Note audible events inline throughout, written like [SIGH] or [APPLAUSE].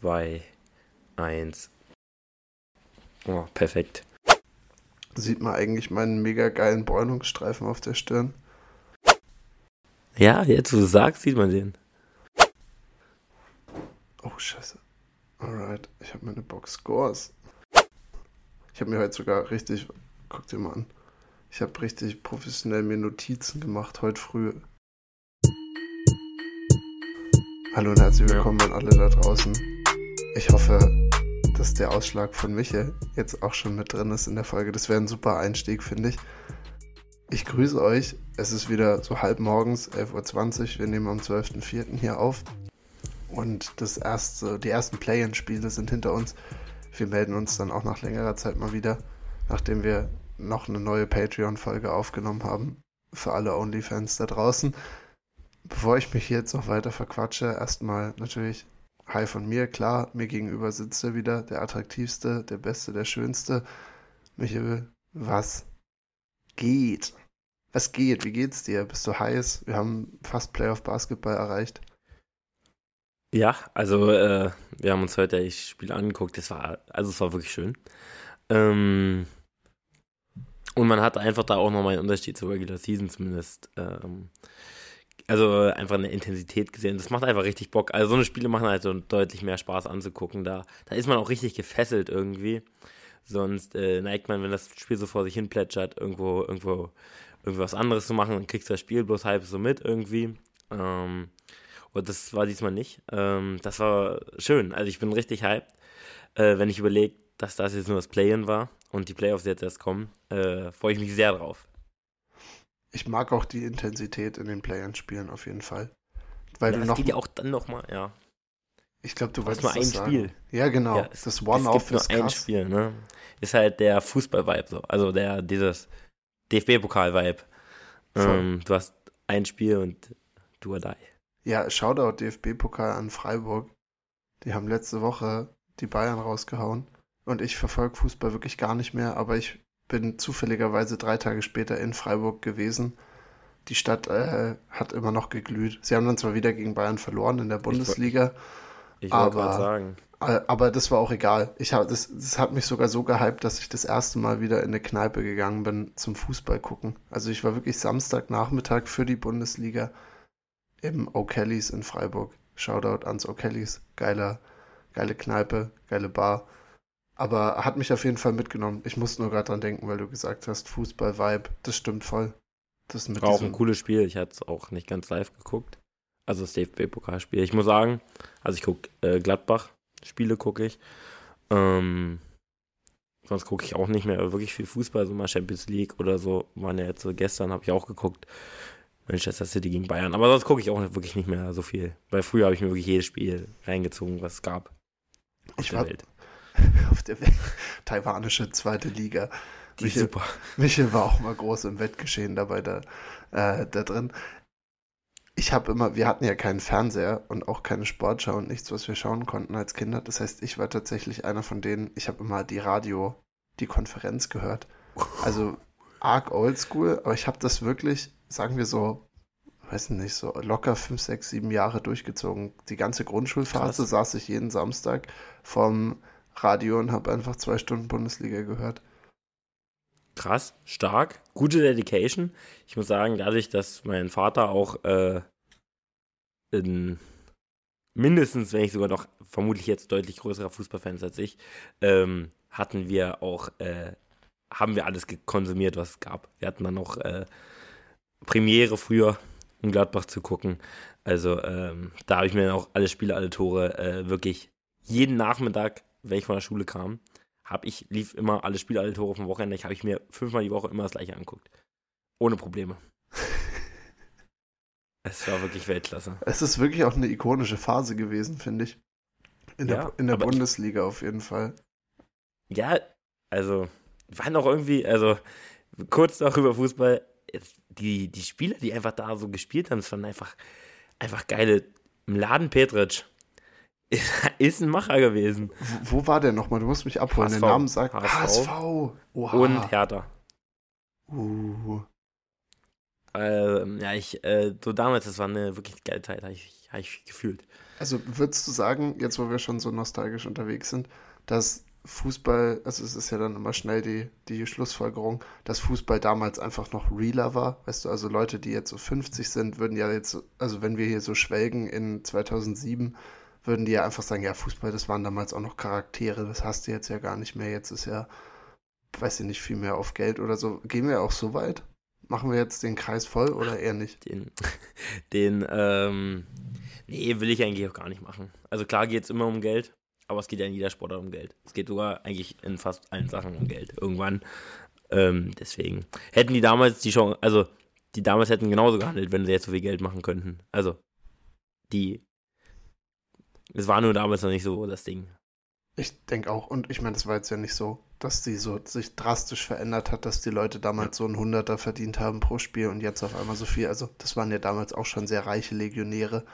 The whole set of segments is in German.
2, 1. Oh, perfekt. Sieht man eigentlich meinen mega geilen Bräunungsstreifen auf der Stirn? Ja, jetzt wo du sagst, sieht man den. Oh, scheiße. Alright, ich habe meine Box Scores. Ich habe mir heute sogar richtig, guck dir mal an, ich habe richtig professionell mir Notizen gemacht heute früh. Hallo und herzlich willkommen an alle da draußen. Ich hoffe, dass der Ausschlag von Michel jetzt auch schon mit drin ist in der Folge. Das wäre ein super Einstieg, finde ich. Ich grüße euch. Es ist wieder so halb morgens, 11.20 Uhr. Wir nehmen am 12.04. hier auf. Und das erste, die ersten Play-In-Spiele sind hinter uns. Wir melden uns dann auch nach längerer Zeit mal wieder, nachdem wir noch eine neue Patreon-Folge aufgenommen haben. Für alle OnlyFans da draußen. Bevor ich mich jetzt noch weiter verquatsche, erstmal natürlich Hi von mir. Klar, mir gegenüber sitzt er wieder, der attraktivste, der beste, der schönste. Michael, was geht? Was geht? Wie geht's dir? Bist du heiß? Wir haben fast Playoff Basketball erreicht. Ja, also äh, wir haben uns heute das Spiel angeguckt. Das war, also es war wirklich schön. Ähm, und man hat einfach da auch nochmal einen Unterschied zur Regular Season zumindest. Ähm, also einfach eine Intensität gesehen. Das macht einfach richtig Bock. Also so eine Spiele machen halt so deutlich mehr Spaß anzugucken. Da, da ist man auch richtig gefesselt irgendwie. Sonst äh, neigt man, wenn das Spiel so vor sich hin plätschert, irgendwo, irgendwo, irgendwas anderes zu machen, dann kriegst du das Spiel bloß halb so mit irgendwie. Ähm, und das war diesmal nicht. Ähm, das war schön. Also ich bin richtig hyped, äh, wenn ich überlege, dass das jetzt nur das Play-In war und die Playoffs jetzt erst kommen, äh, freue ich mich sehr drauf ich mag auch die Intensität in den Playern-Spielen auf jeden Fall. Weil ja, du das noch, geht ja auch dann nochmal, ja. Ich glaube, du weißt nur ein sagen. Spiel. Ja, genau. Ja, es, das One-Off ist nur ein Spiel, ne? Ist halt der Fußball-Vibe so. Also der, dieses DFB-Pokal-Vibe. Ähm, du hast ein Spiel und du or die. Ja, Shoutout DFB-Pokal an Freiburg. Die haben letzte Woche die Bayern rausgehauen. Und ich verfolge Fußball wirklich gar nicht mehr, aber ich bin zufälligerweise drei Tage später in Freiburg gewesen. Die Stadt äh, hat immer noch geglüht. Sie haben dann zwar wieder gegen Bayern verloren in der Bundesliga. Ich, ich wollte gerade sagen. Äh, aber das war auch egal. Ich hab, das, das hat mich sogar so gehypt, dass ich das erste Mal wieder in eine Kneipe gegangen bin zum Fußball gucken. Also ich war wirklich Samstagnachmittag für die Bundesliga im O'Kellys in Freiburg. Shoutout ans O'Kellys. Geiler, geile Kneipe, geile Bar. Aber hat mich auf jeden Fall mitgenommen. Ich muss nur gerade dran denken, weil du gesagt hast, Fußball-Vibe, das stimmt voll. Das mit War auch ein cooles Spiel. Ich hatte es auch nicht ganz live geguckt. Also das DFB-Pokalspiel. Ich muss sagen, also ich gucke äh, Gladbach-Spiele gucke ich. Ähm, sonst gucke ich auch nicht mehr wirklich viel Fußball, so mal Champions League oder so. Waren ja jetzt so gestern, habe ich auch geguckt. Manchester City gegen Bayern. Aber sonst gucke ich auch wirklich nicht mehr so viel. Weil früher habe ich mir wirklich jedes Spiel reingezogen, was es gab. ich war, Welt. [LAUGHS] auf der taiwanische zweite Liga. Die Michel, super. Michel war auch mal groß im Wettgeschehen dabei da, äh, da drin. Ich habe immer, wir hatten ja keinen Fernseher und auch keine Sportschau und nichts, was wir schauen konnten als Kinder. Das heißt, ich war tatsächlich einer von denen, ich habe immer die Radio, die Konferenz gehört. Also arg oldschool, aber ich habe das wirklich, sagen wir so, weiß nicht, so locker fünf, sechs, sieben Jahre durchgezogen. Die ganze Grundschulphase Krass. saß ich jeden Samstag vom Radio und habe einfach zwei Stunden Bundesliga gehört. Krass, stark, gute Dedication. Ich muss sagen, dadurch, dass mein Vater auch äh, in mindestens, wenn ich sogar noch vermutlich jetzt deutlich größerer Fußballfan ist als ich, ähm, hatten wir auch, äh, haben wir alles konsumiert, was es gab. Wir hatten dann noch äh, Premiere früher, um Gladbach zu gucken. Also ähm, da habe ich mir auch alle Spiele, alle Tore äh, wirklich jeden Nachmittag wenn ich von der Schule kam, habe ich, lief immer alle Spiele, alle Tore vom Wochenende. Ich habe ich mir fünfmal die Woche immer das gleiche angeguckt. Ohne Probleme. [LAUGHS] es war wirklich Weltklasse. Es ist wirklich auch eine ikonische Phase gewesen, finde ich. In der, ja, in der Bundesliga auf jeden Fall. Ja, also, waren auch irgendwie, also, kurz noch über Fußball, die, die Spieler, die einfach da so gespielt haben, es waren einfach, einfach geile. Mladen Petric, [LAUGHS] ist ein Macher gewesen. Wo, wo war der nochmal? Du musst mich abholen. HSV. Der Name sagt HSV. HSV. Und Hertha. Uh. Ähm, ja, ich, äh, so damals, das war eine wirklich geile Zeit. Ich ich, hab ich gefühlt. Also würdest du sagen, jetzt wo wir schon so nostalgisch unterwegs sind, dass Fußball, also es ist ja dann immer schnell die, die Schlussfolgerung, dass Fußball damals einfach noch realer war. Weißt du, also Leute, die jetzt so 50 sind, würden ja jetzt, also wenn wir hier so schwelgen in 2007, würden die ja einfach sagen, ja, Fußball, das waren damals auch noch Charaktere, das hast du jetzt ja gar nicht mehr. Jetzt ist ja, weiß ich nicht, viel mehr auf Geld oder so. Gehen wir auch so weit? Machen wir jetzt den Kreis voll oder eher nicht? Den, [LAUGHS] den, ähm, nee, will ich eigentlich auch gar nicht machen. Also klar geht es immer um Geld, aber es geht ja in jeder Sportart um Geld. Es geht sogar eigentlich in fast allen Sachen um Geld. Irgendwann. Ähm, deswegen. Hätten die damals die Chance, also die damals hätten genauso gehandelt, wenn sie jetzt so viel Geld machen könnten. Also, die. Es war nur damals noch nicht so das Ding. Ich denke auch, und ich meine, das war jetzt ja nicht so, dass die so sich drastisch verändert hat, dass die Leute damals ja. so einen Hunderter verdient haben pro Spiel und jetzt auf einmal so viel. Also, das waren ja damals auch schon sehr reiche Legionäre.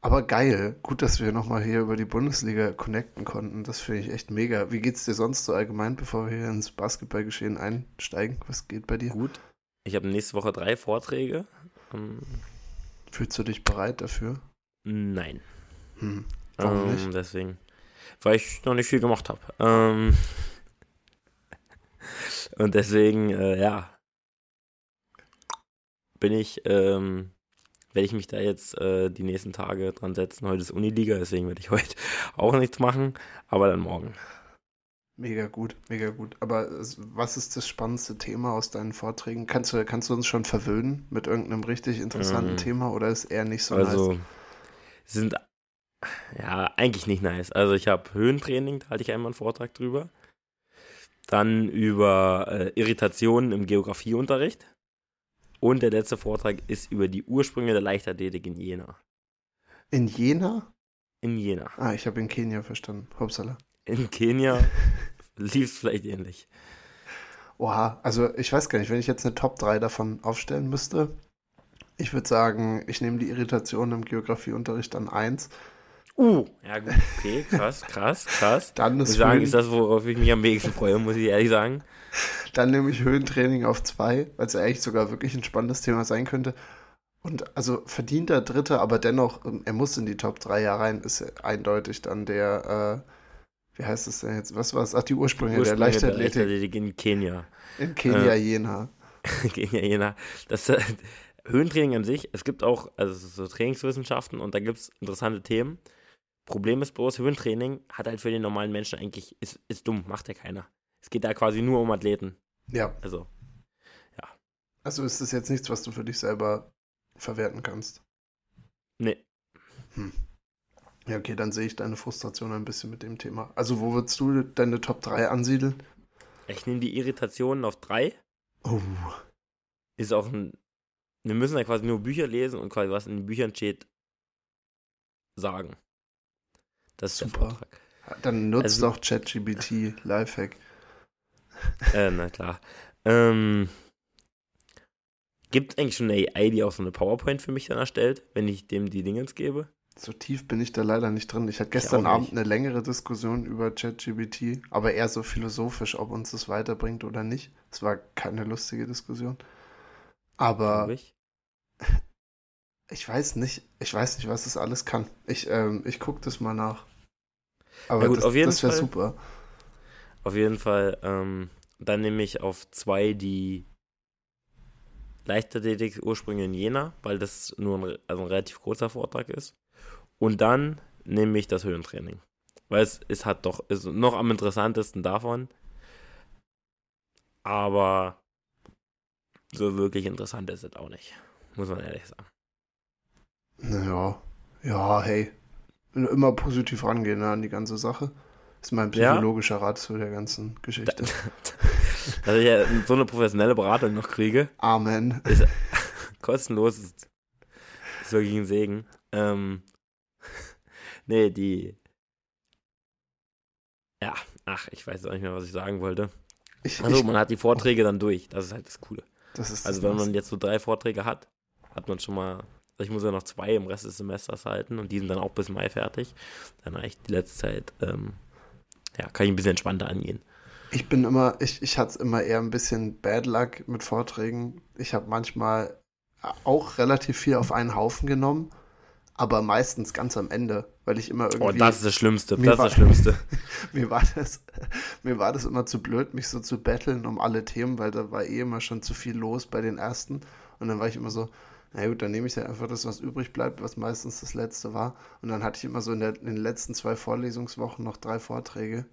Aber geil. Gut, dass wir nochmal hier über die Bundesliga connecten konnten. Das finde ich echt mega. Wie geht's dir sonst so allgemein, bevor wir hier ins Basketballgeschehen einsteigen? Was geht bei dir? Gut. Ich habe nächste Woche drei Vorträge. Ähm, Fühlst du dich bereit dafür? Nein. Hm. Warum ähm, nicht? Deswegen. Weil ich noch nicht viel gemacht habe. Ähm, [LAUGHS] und deswegen, äh, ja. Bin ich ähm, werde ich mich da jetzt äh, die nächsten Tage dran setzen. Heute ist Uniliga, deswegen werde ich [LAUGHS] heute auch nichts machen, aber dann morgen. Mega gut, mega gut. Aber was ist das spannendste Thema aus deinen Vorträgen? Kannst du, kannst du uns schon verwöhnen mit irgendeinem richtig interessanten mhm. Thema oder ist eher nicht so also, nice? sind ja eigentlich nicht nice. Also ich habe Höhentraining, da halte ich einmal einen Vortrag drüber. Dann über äh, Irritationen im Geografieunterricht. Und der letzte Vortrag ist über die Ursprünge der Leichtathletik in Jena. In Jena? In Jena. Ah, ich habe in Kenia verstanden. Hauptsache. In Kenia [LAUGHS] lief es vielleicht ähnlich. Oha, also ich weiß gar nicht, wenn ich jetzt eine Top 3 davon aufstellen müsste, ich würde sagen, ich nehme die Irritation im Geografieunterricht an 1. Uh, ja gut, okay, krass, krass, krass. [LAUGHS] Dann ist, muss sagen, ist das, worauf ich mich am wenigsten freue, muss ich ehrlich sagen. [LAUGHS] Dann nehme ich Höhentraining auf zwei, weil es eigentlich sogar wirklich ein spannendes Thema sein könnte. Und also verdienter Dritter, aber dennoch, ähm, er muss in die Top 3 ja rein, ist eindeutig dann der, äh, wie heißt es denn jetzt? Was war es? Ach, die Ursprünge, die Ursprünge der Leichtathletik. Der Leichtathletik in Kenia. In Kenia, äh, Jena. [LAUGHS] Kenia, Jena. Das äh, Höhentraining an sich, es gibt auch also so Trainingswissenschaften und da gibt es interessante Themen. Problem ist bloß, Höhentraining hat halt für den normalen Menschen eigentlich, ist, ist dumm, macht ja keiner. Es geht da quasi nur um Athleten. Ja. Also, ja. Also ist das jetzt nichts, was du für dich selber verwerten kannst? Nee. Hm. Ja, okay, dann sehe ich deine Frustration ein bisschen mit dem Thema. Also, wo würdest du deine Top 3 ansiedeln? Ich nehme die Irritationen auf 3. Oh. Ist auch ein. Wir müssen ja quasi nur Bücher lesen und quasi was in den Büchern steht, sagen. Das ist Super. Dann nutzt also, doch ChatGBT, Lifehack. Äh, na klar. Ähm, Gibt es eigentlich schon eine AI, die auch so eine PowerPoint für mich dann erstellt, wenn ich dem die Dingens gebe? So tief bin ich da leider nicht drin. Ich hatte gestern ich Abend eine längere Diskussion über ChatGBT, aber eher so philosophisch, ob uns das weiterbringt oder nicht. Es war keine lustige Diskussion. Aber ich? weiß nicht, ich weiß nicht, was das alles kann. Ich, ähm, ich gucke das mal nach. Aber ja gut, das, das wäre super. Auf jeden Fall, ähm, dann nehme ich auf zwei die Leichtathletik Ursprünge in Jena, weil das nur ein, also ein relativ großer Vortrag ist. Und dann nehme ich das Höhentraining. Weil es ist halt doch ist noch am interessantesten davon. Aber so wirklich interessant ist es auch nicht. Muss man ehrlich sagen. Naja, ja, hey. Immer positiv rangehen ne, an die ganze Sache. Das ist mein psychologischer ja? Rat zu der ganzen Geschichte. [LAUGHS] Dass ich ja so eine professionelle Beratung noch kriege. Amen. Ist [LAUGHS] kostenlos. Ist, ist wirklich ein Segen. Ähm, [LAUGHS] nee, die. Ja, ach, ich weiß auch nicht mehr, was ich sagen wollte. Ich, also, ich, man hat die Vorträge oh. dann durch. Das ist halt das Coole. Das ist also, wenn man jetzt so drei Vorträge hat, hat man schon mal. Also ich muss ja noch zwei im Rest des Semesters halten und die sind dann auch bis Mai fertig. Dann ich die letzte Zeit ähm, ja, kann ich ein bisschen entspannter angehen. Ich bin immer, ich, ich hatte es immer eher ein bisschen Bad Luck mit Vorträgen. Ich habe manchmal auch relativ viel auf einen Haufen genommen, aber meistens ganz am Ende, weil ich immer irgendwie. Oh, das ist das Schlimmste. Das ist das Schlimmste. [LAUGHS] mir, war das, mir war das immer zu blöd, mich so zu betteln um alle Themen, weil da war eh immer schon zu viel los bei den ersten. Und dann war ich immer so, na gut, dann nehme ich ja einfach das, was übrig bleibt, was meistens das letzte war. Und dann hatte ich immer so in, der, in den letzten zwei Vorlesungswochen noch drei Vorträge.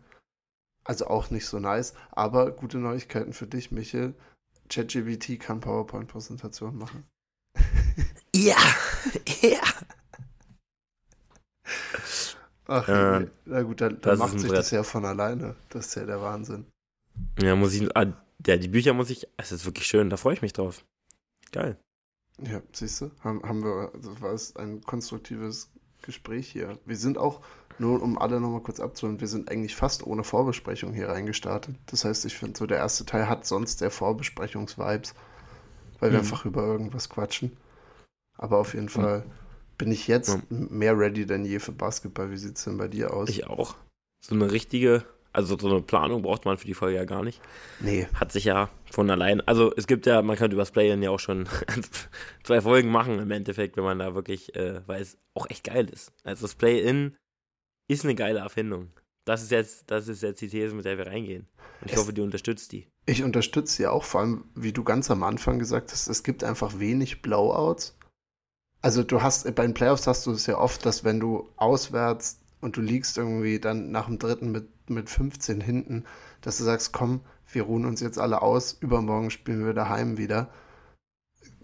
Also auch nicht so nice, aber gute Neuigkeiten für dich, Michel. ChatGPT kann PowerPoint-Präsentationen machen. Ja, ja. Ach, äh, na gut, dann, dann macht sich Brett. das ja von alleine. Das ist ja der Wahnsinn. Ja, muss ich, ah, ja, die Bücher muss ich, es ist wirklich schön, da freue ich mich drauf. Geil. Ja, siehst du, haben, haben wir, das war ein konstruktives Gespräch hier. Wir sind auch, nur um alle nochmal kurz abzuholen, wir sind eigentlich fast ohne Vorbesprechung hier reingestartet. Das heißt, ich finde so, der erste Teil hat sonst der Vorbesprechungsvibes, weil wir mhm. einfach über irgendwas quatschen. Aber auf jeden mhm. Fall bin ich jetzt mhm. mehr ready denn je für Basketball. Wie sieht es denn bei dir aus? Ich auch. So eine richtige also so eine Planung braucht man für die Folge ja gar nicht. Nee. Hat sich ja von allein. Also es gibt ja, man kann übers Play-In ja auch schon [LAUGHS] zwei Folgen machen im Endeffekt, wenn man da wirklich, äh, weil es auch echt geil ist. Also das Play-In ist eine geile Erfindung. Das ist jetzt, das ist jetzt die These, mit der wir reingehen. Und ich es, hoffe, du unterstützt die. Ich unterstütze sie auch, vor allem, wie du ganz am Anfang gesagt hast, es gibt einfach wenig Blowouts. Also du hast, bei den Playoffs hast du es ja oft, dass wenn du auswärts und du liegst irgendwie dann nach dem dritten mit, mit 15 hinten, dass du sagst, komm, wir ruhen uns jetzt alle aus, übermorgen spielen wir daheim wieder.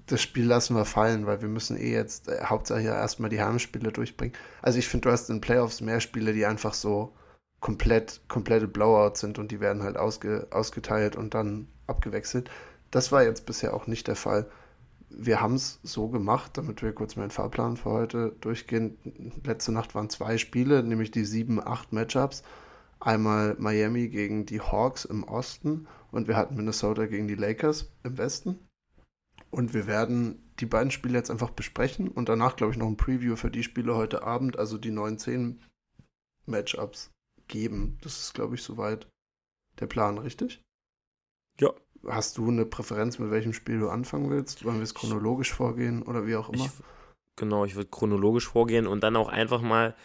Das Spiel lassen wir fallen, weil wir müssen eh jetzt äh, Hauptsache ja erstmal die Heimspiele durchbringen. Also ich finde, du hast in Playoffs mehr Spiele, die einfach so komplett, komplette Blowouts sind und die werden halt ausge, ausgeteilt und dann abgewechselt. Das war jetzt bisher auch nicht der Fall wir haben es so gemacht, damit wir kurz meinen Fahrplan für heute durchgehen. Letzte Nacht waren zwei Spiele, nämlich die 7-8 Matchups. Einmal Miami gegen die Hawks im Osten und wir hatten Minnesota gegen die Lakers im Westen. Und wir werden die beiden Spiele jetzt einfach besprechen und danach, glaube ich, noch ein Preview für die Spiele heute Abend, also die 9-10 Matchups geben. Das ist, glaube ich, soweit der Plan, richtig? Ja, Hast du eine Präferenz, mit welchem Spiel du anfangen willst? Wollen wir es chronologisch vorgehen oder wie auch immer? Ich, genau, ich würde chronologisch vorgehen und dann auch einfach mal.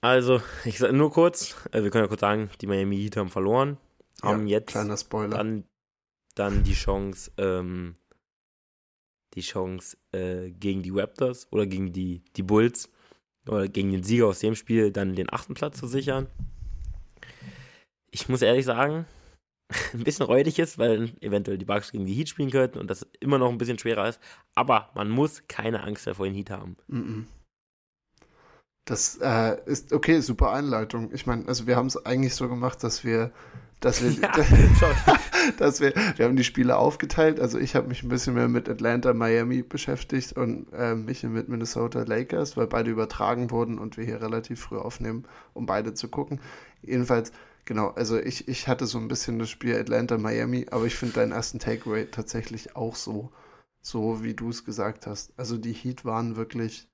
Also, ich sage nur kurz, äh, wir können ja kurz sagen, die Miami Heat haben verloren, haben ja, jetzt kleiner Spoiler. Dann, dann die Chance, ähm, die Chance äh, gegen die Raptors oder gegen die, die Bulls oder gegen den Sieger aus dem Spiel dann den achten Platz zu sichern. Ich muss ehrlich sagen, ein bisschen räudig ist, weil eventuell die Bugs gegen die Heat spielen könnten und das immer noch ein bisschen schwerer ist. Aber man muss keine Angst mehr vor den Heat haben. Das äh, ist okay, super Einleitung. Ich meine, also wir haben es eigentlich so gemacht, dass wir, dass wir, [LAUGHS] ja, [LAUGHS] dass wir, wir haben die Spiele aufgeteilt. Also ich habe mich ein bisschen mehr mit Atlanta, Miami beschäftigt und äh, mich mit Minnesota Lakers, weil beide übertragen wurden und wir hier relativ früh aufnehmen, um beide zu gucken. Jedenfalls Genau, also ich, ich hatte so ein bisschen das Spiel Atlanta-Miami, aber ich finde deinen ersten Takeaway tatsächlich auch so, so wie du es gesagt hast. Also die Heat waren wirklich,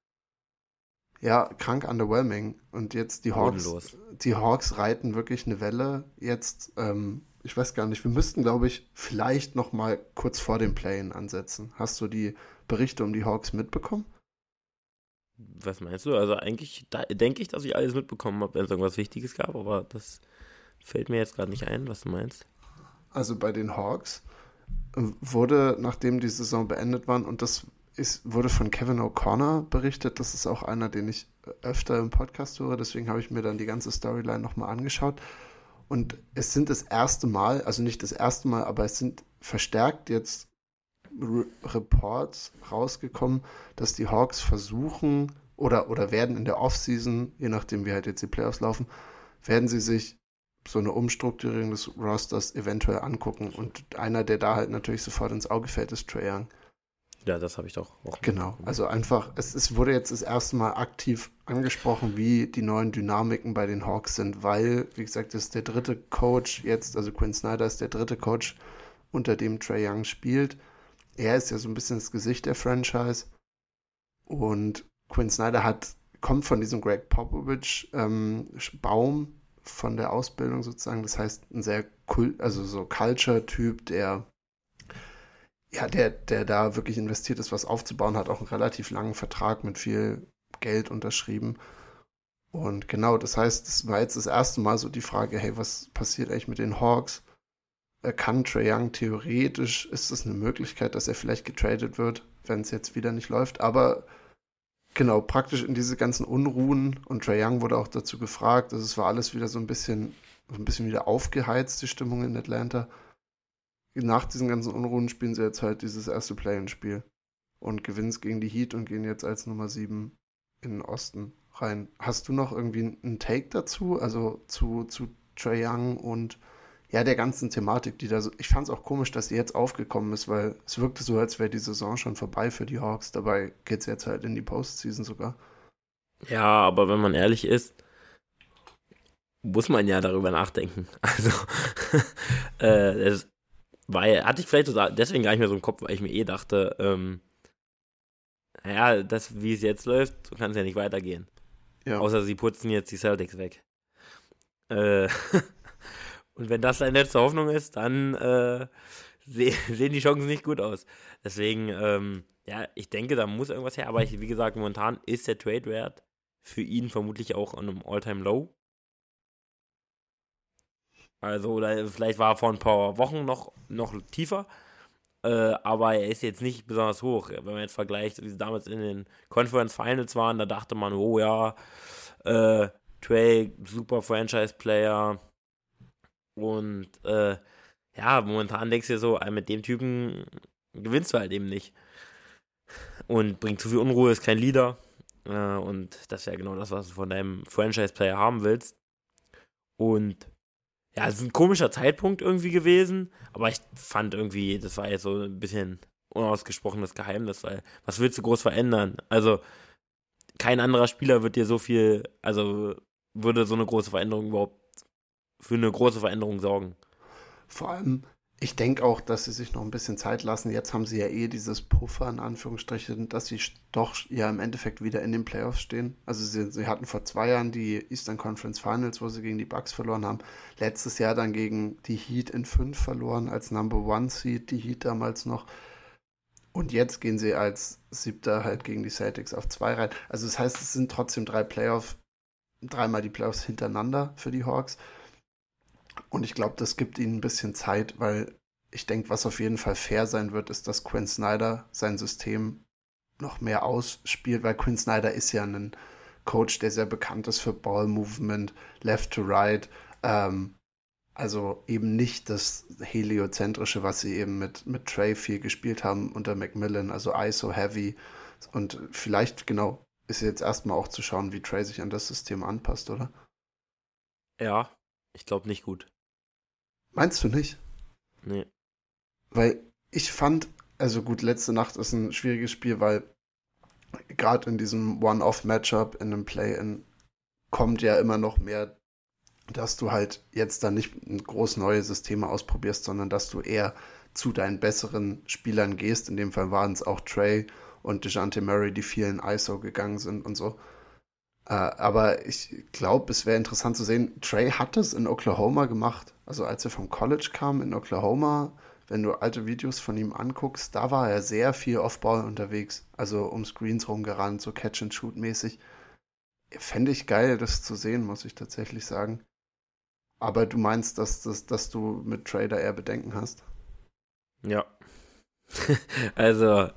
ja, krank underwhelming. Und jetzt die Hawks, Bodenlos. die Hawks reiten wirklich eine Welle. Jetzt, ähm, ich weiß gar nicht, wir müssten, glaube ich, vielleicht noch mal kurz vor dem Play-In ansetzen. Hast du die Berichte um die Hawks mitbekommen? Was meinst du? Also eigentlich denke ich, dass ich alles mitbekommen habe, wenn es irgendwas Wichtiges gab, aber das Fällt mir jetzt gerade nicht ein, was du meinst. Also bei den Hawks äh, wurde, nachdem die Saison beendet war, und das ist, wurde von Kevin O'Connor berichtet, das ist auch einer, den ich öfter im Podcast höre, deswegen habe ich mir dann die ganze Storyline nochmal angeschaut. Und es sind das erste Mal, also nicht das erste Mal, aber es sind verstärkt jetzt Re Reports rausgekommen, dass die Hawks versuchen oder, oder werden in der Offseason, je nachdem wie halt jetzt die Playoffs laufen, werden sie sich so eine Umstrukturierung des Rosters eventuell angucken. Und einer, der da halt natürlich sofort ins Auge fällt, ist Trae Young. Ja, das habe ich doch auch. Genau, also einfach, es, es wurde jetzt das erste Mal aktiv angesprochen, wie die neuen Dynamiken bei den Hawks sind, weil, wie gesagt, das ist der dritte Coach jetzt, also Quinn Snyder ist der dritte Coach, unter dem Trae Young spielt. Er ist ja so ein bisschen das Gesicht der Franchise und Quinn Snyder hat, kommt von diesem Greg Popovich ähm, Baum, von der Ausbildung sozusagen. Das heißt, ein sehr Kult, also so Culture-Typ, der ja, der, der da wirklich investiert ist, was aufzubauen, hat auch einen relativ langen Vertrag mit viel Geld unterschrieben. Und genau, das heißt, es war jetzt das erste Mal so die Frage, hey, was passiert eigentlich mit den Hawks? Kann Trae Young theoretisch, ist es eine Möglichkeit, dass er vielleicht getradet wird, wenn es jetzt wieder nicht läuft, aber genau, praktisch in diese ganzen Unruhen und Trae Young wurde auch dazu gefragt, also es war alles wieder so ein bisschen, ein bisschen wieder aufgeheizt, die Stimmung in Atlanta. Nach diesen ganzen Unruhen spielen sie jetzt halt dieses erste Play-in-Spiel und gewinnen es gegen die Heat und gehen jetzt als Nummer 7 in den Osten rein. Hast du noch irgendwie einen Take dazu, also zu, zu Trae Young und ja, der ganzen Thematik, die da so. Ich fand es auch komisch, dass sie jetzt aufgekommen ist, weil es wirkte so, als wäre die Saison schon vorbei für die Hawks. Dabei geht es jetzt halt in die Postseason sogar. Ja, aber wenn man ehrlich ist, muss man ja darüber nachdenken. [LAUGHS] Also, [LAUGHS] äh, das war, hatte ich vielleicht deswegen gar nicht mehr so im Kopf, weil ich mir eh dachte, ähm, naja, das, wie es jetzt läuft, so kann es ja nicht weitergehen. Ja. Außer sie putzen jetzt die Celtics weg. Äh, [LAUGHS] und wenn das deine letzte Hoffnung ist, dann äh, se [LAUGHS] sehen die Chancen nicht gut aus. Deswegen, ähm, ja, ich denke, da muss irgendwas her. Aber ich, wie gesagt, momentan ist der Trade-Wert für ihn vermutlich auch an einem All-Time-Low. Also, oder vielleicht war er vor ein paar Wochen noch, noch tiefer. Äh, aber er ist jetzt nicht besonders hoch. Wenn man jetzt vergleicht, wie sie damals in den Conference Finals waren, da dachte man, oh ja, äh, Trey, super Franchise-Player. Und äh, ja, momentan denkst du dir so, mit dem Typen gewinnst du halt eben nicht. Und bringt zu viel Unruhe, ist kein Leader. Äh, und das ist ja genau das, was du von deinem Franchise-Player haben willst. Und ja, es ist ein komischer Zeitpunkt irgendwie gewesen, aber ich fand irgendwie, das war jetzt so ein bisschen unausgesprochenes Geheimnis, weil was willst du groß verändern? Also, kein anderer Spieler wird dir so viel, also würde so eine große Veränderung überhaupt für eine große Veränderung sorgen. Vor allem, ich denke auch, dass sie sich noch ein bisschen Zeit lassen. Jetzt haben sie ja eh dieses Puffer in Anführungsstrichen, dass sie doch ja im Endeffekt wieder in den Playoffs stehen. Also sie, sie, hatten vor zwei Jahren die Eastern Conference Finals, wo sie gegen die Bucks verloren haben. Letztes Jahr dann gegen die Heat in fünf verloren, als Number One Seed, die Heat damals noch. Und jetzt gehen sie als Siebter halt gegen die Celtics auf zwei rein. Also das heißt, es sind trotzdem drei Playoff, dreimal die Playoffs hintereinander für die Hawks. Und ich glaube, das gibt ihnen ein bisschen Zeit, weil ich denke, was auf jeden Fall fair sein wird, ist, dass Quinn Snyder sein System noch mehr ausspielt, weil Quinn Snyder ist ja ein Coach, der sehr bekannt ist für Ball Movement, Left to Right. Ähm, also eben nicht das heliozentrische, was sie eben mit, mit Trey viel gespielt haben unter Macmillan, also ISO Heavy. Und vielleicht, genau, ist jetzt erstmal auch zu schauen, wie Trey sich an das System anpasst, oder? Ja, ich glaube nicht gut. Meinst du nicht? Nee. Weil ich fand, also gut, letzte Nacht ist ein schwieriges Spiel, weil gerade in diesem One-Off-Matchup, in einem Play-In, kommt ja immer noch mehr, dass du halt jetzt dann nicht groß neue Systeme ausprobierst, sondern dass du eher zu deinen besseren Spielern gehst. In dem Fall waren es auch Trey und DeJounte Murray, die vielen ISO gegangen sind und so. Äh, aber ich glaube, es wäre interessant zu sehen, Trey hat es in Oklahoma gemacht. Also als er vom College kam in Oklahoma, wenn du alte Videos von ihm anguckst, da war er sehr viel Off-Ball unterwegs. Also um Screens rumgerannt, so Catch-and-Shoot-mäßig. Fände ich geil, das zu sehen, muss ich tatsächlich sagen. Aber du meinst, dass, dass, dass du mit Trader eher Bedenken hast? Ja. [LAUGHS] also,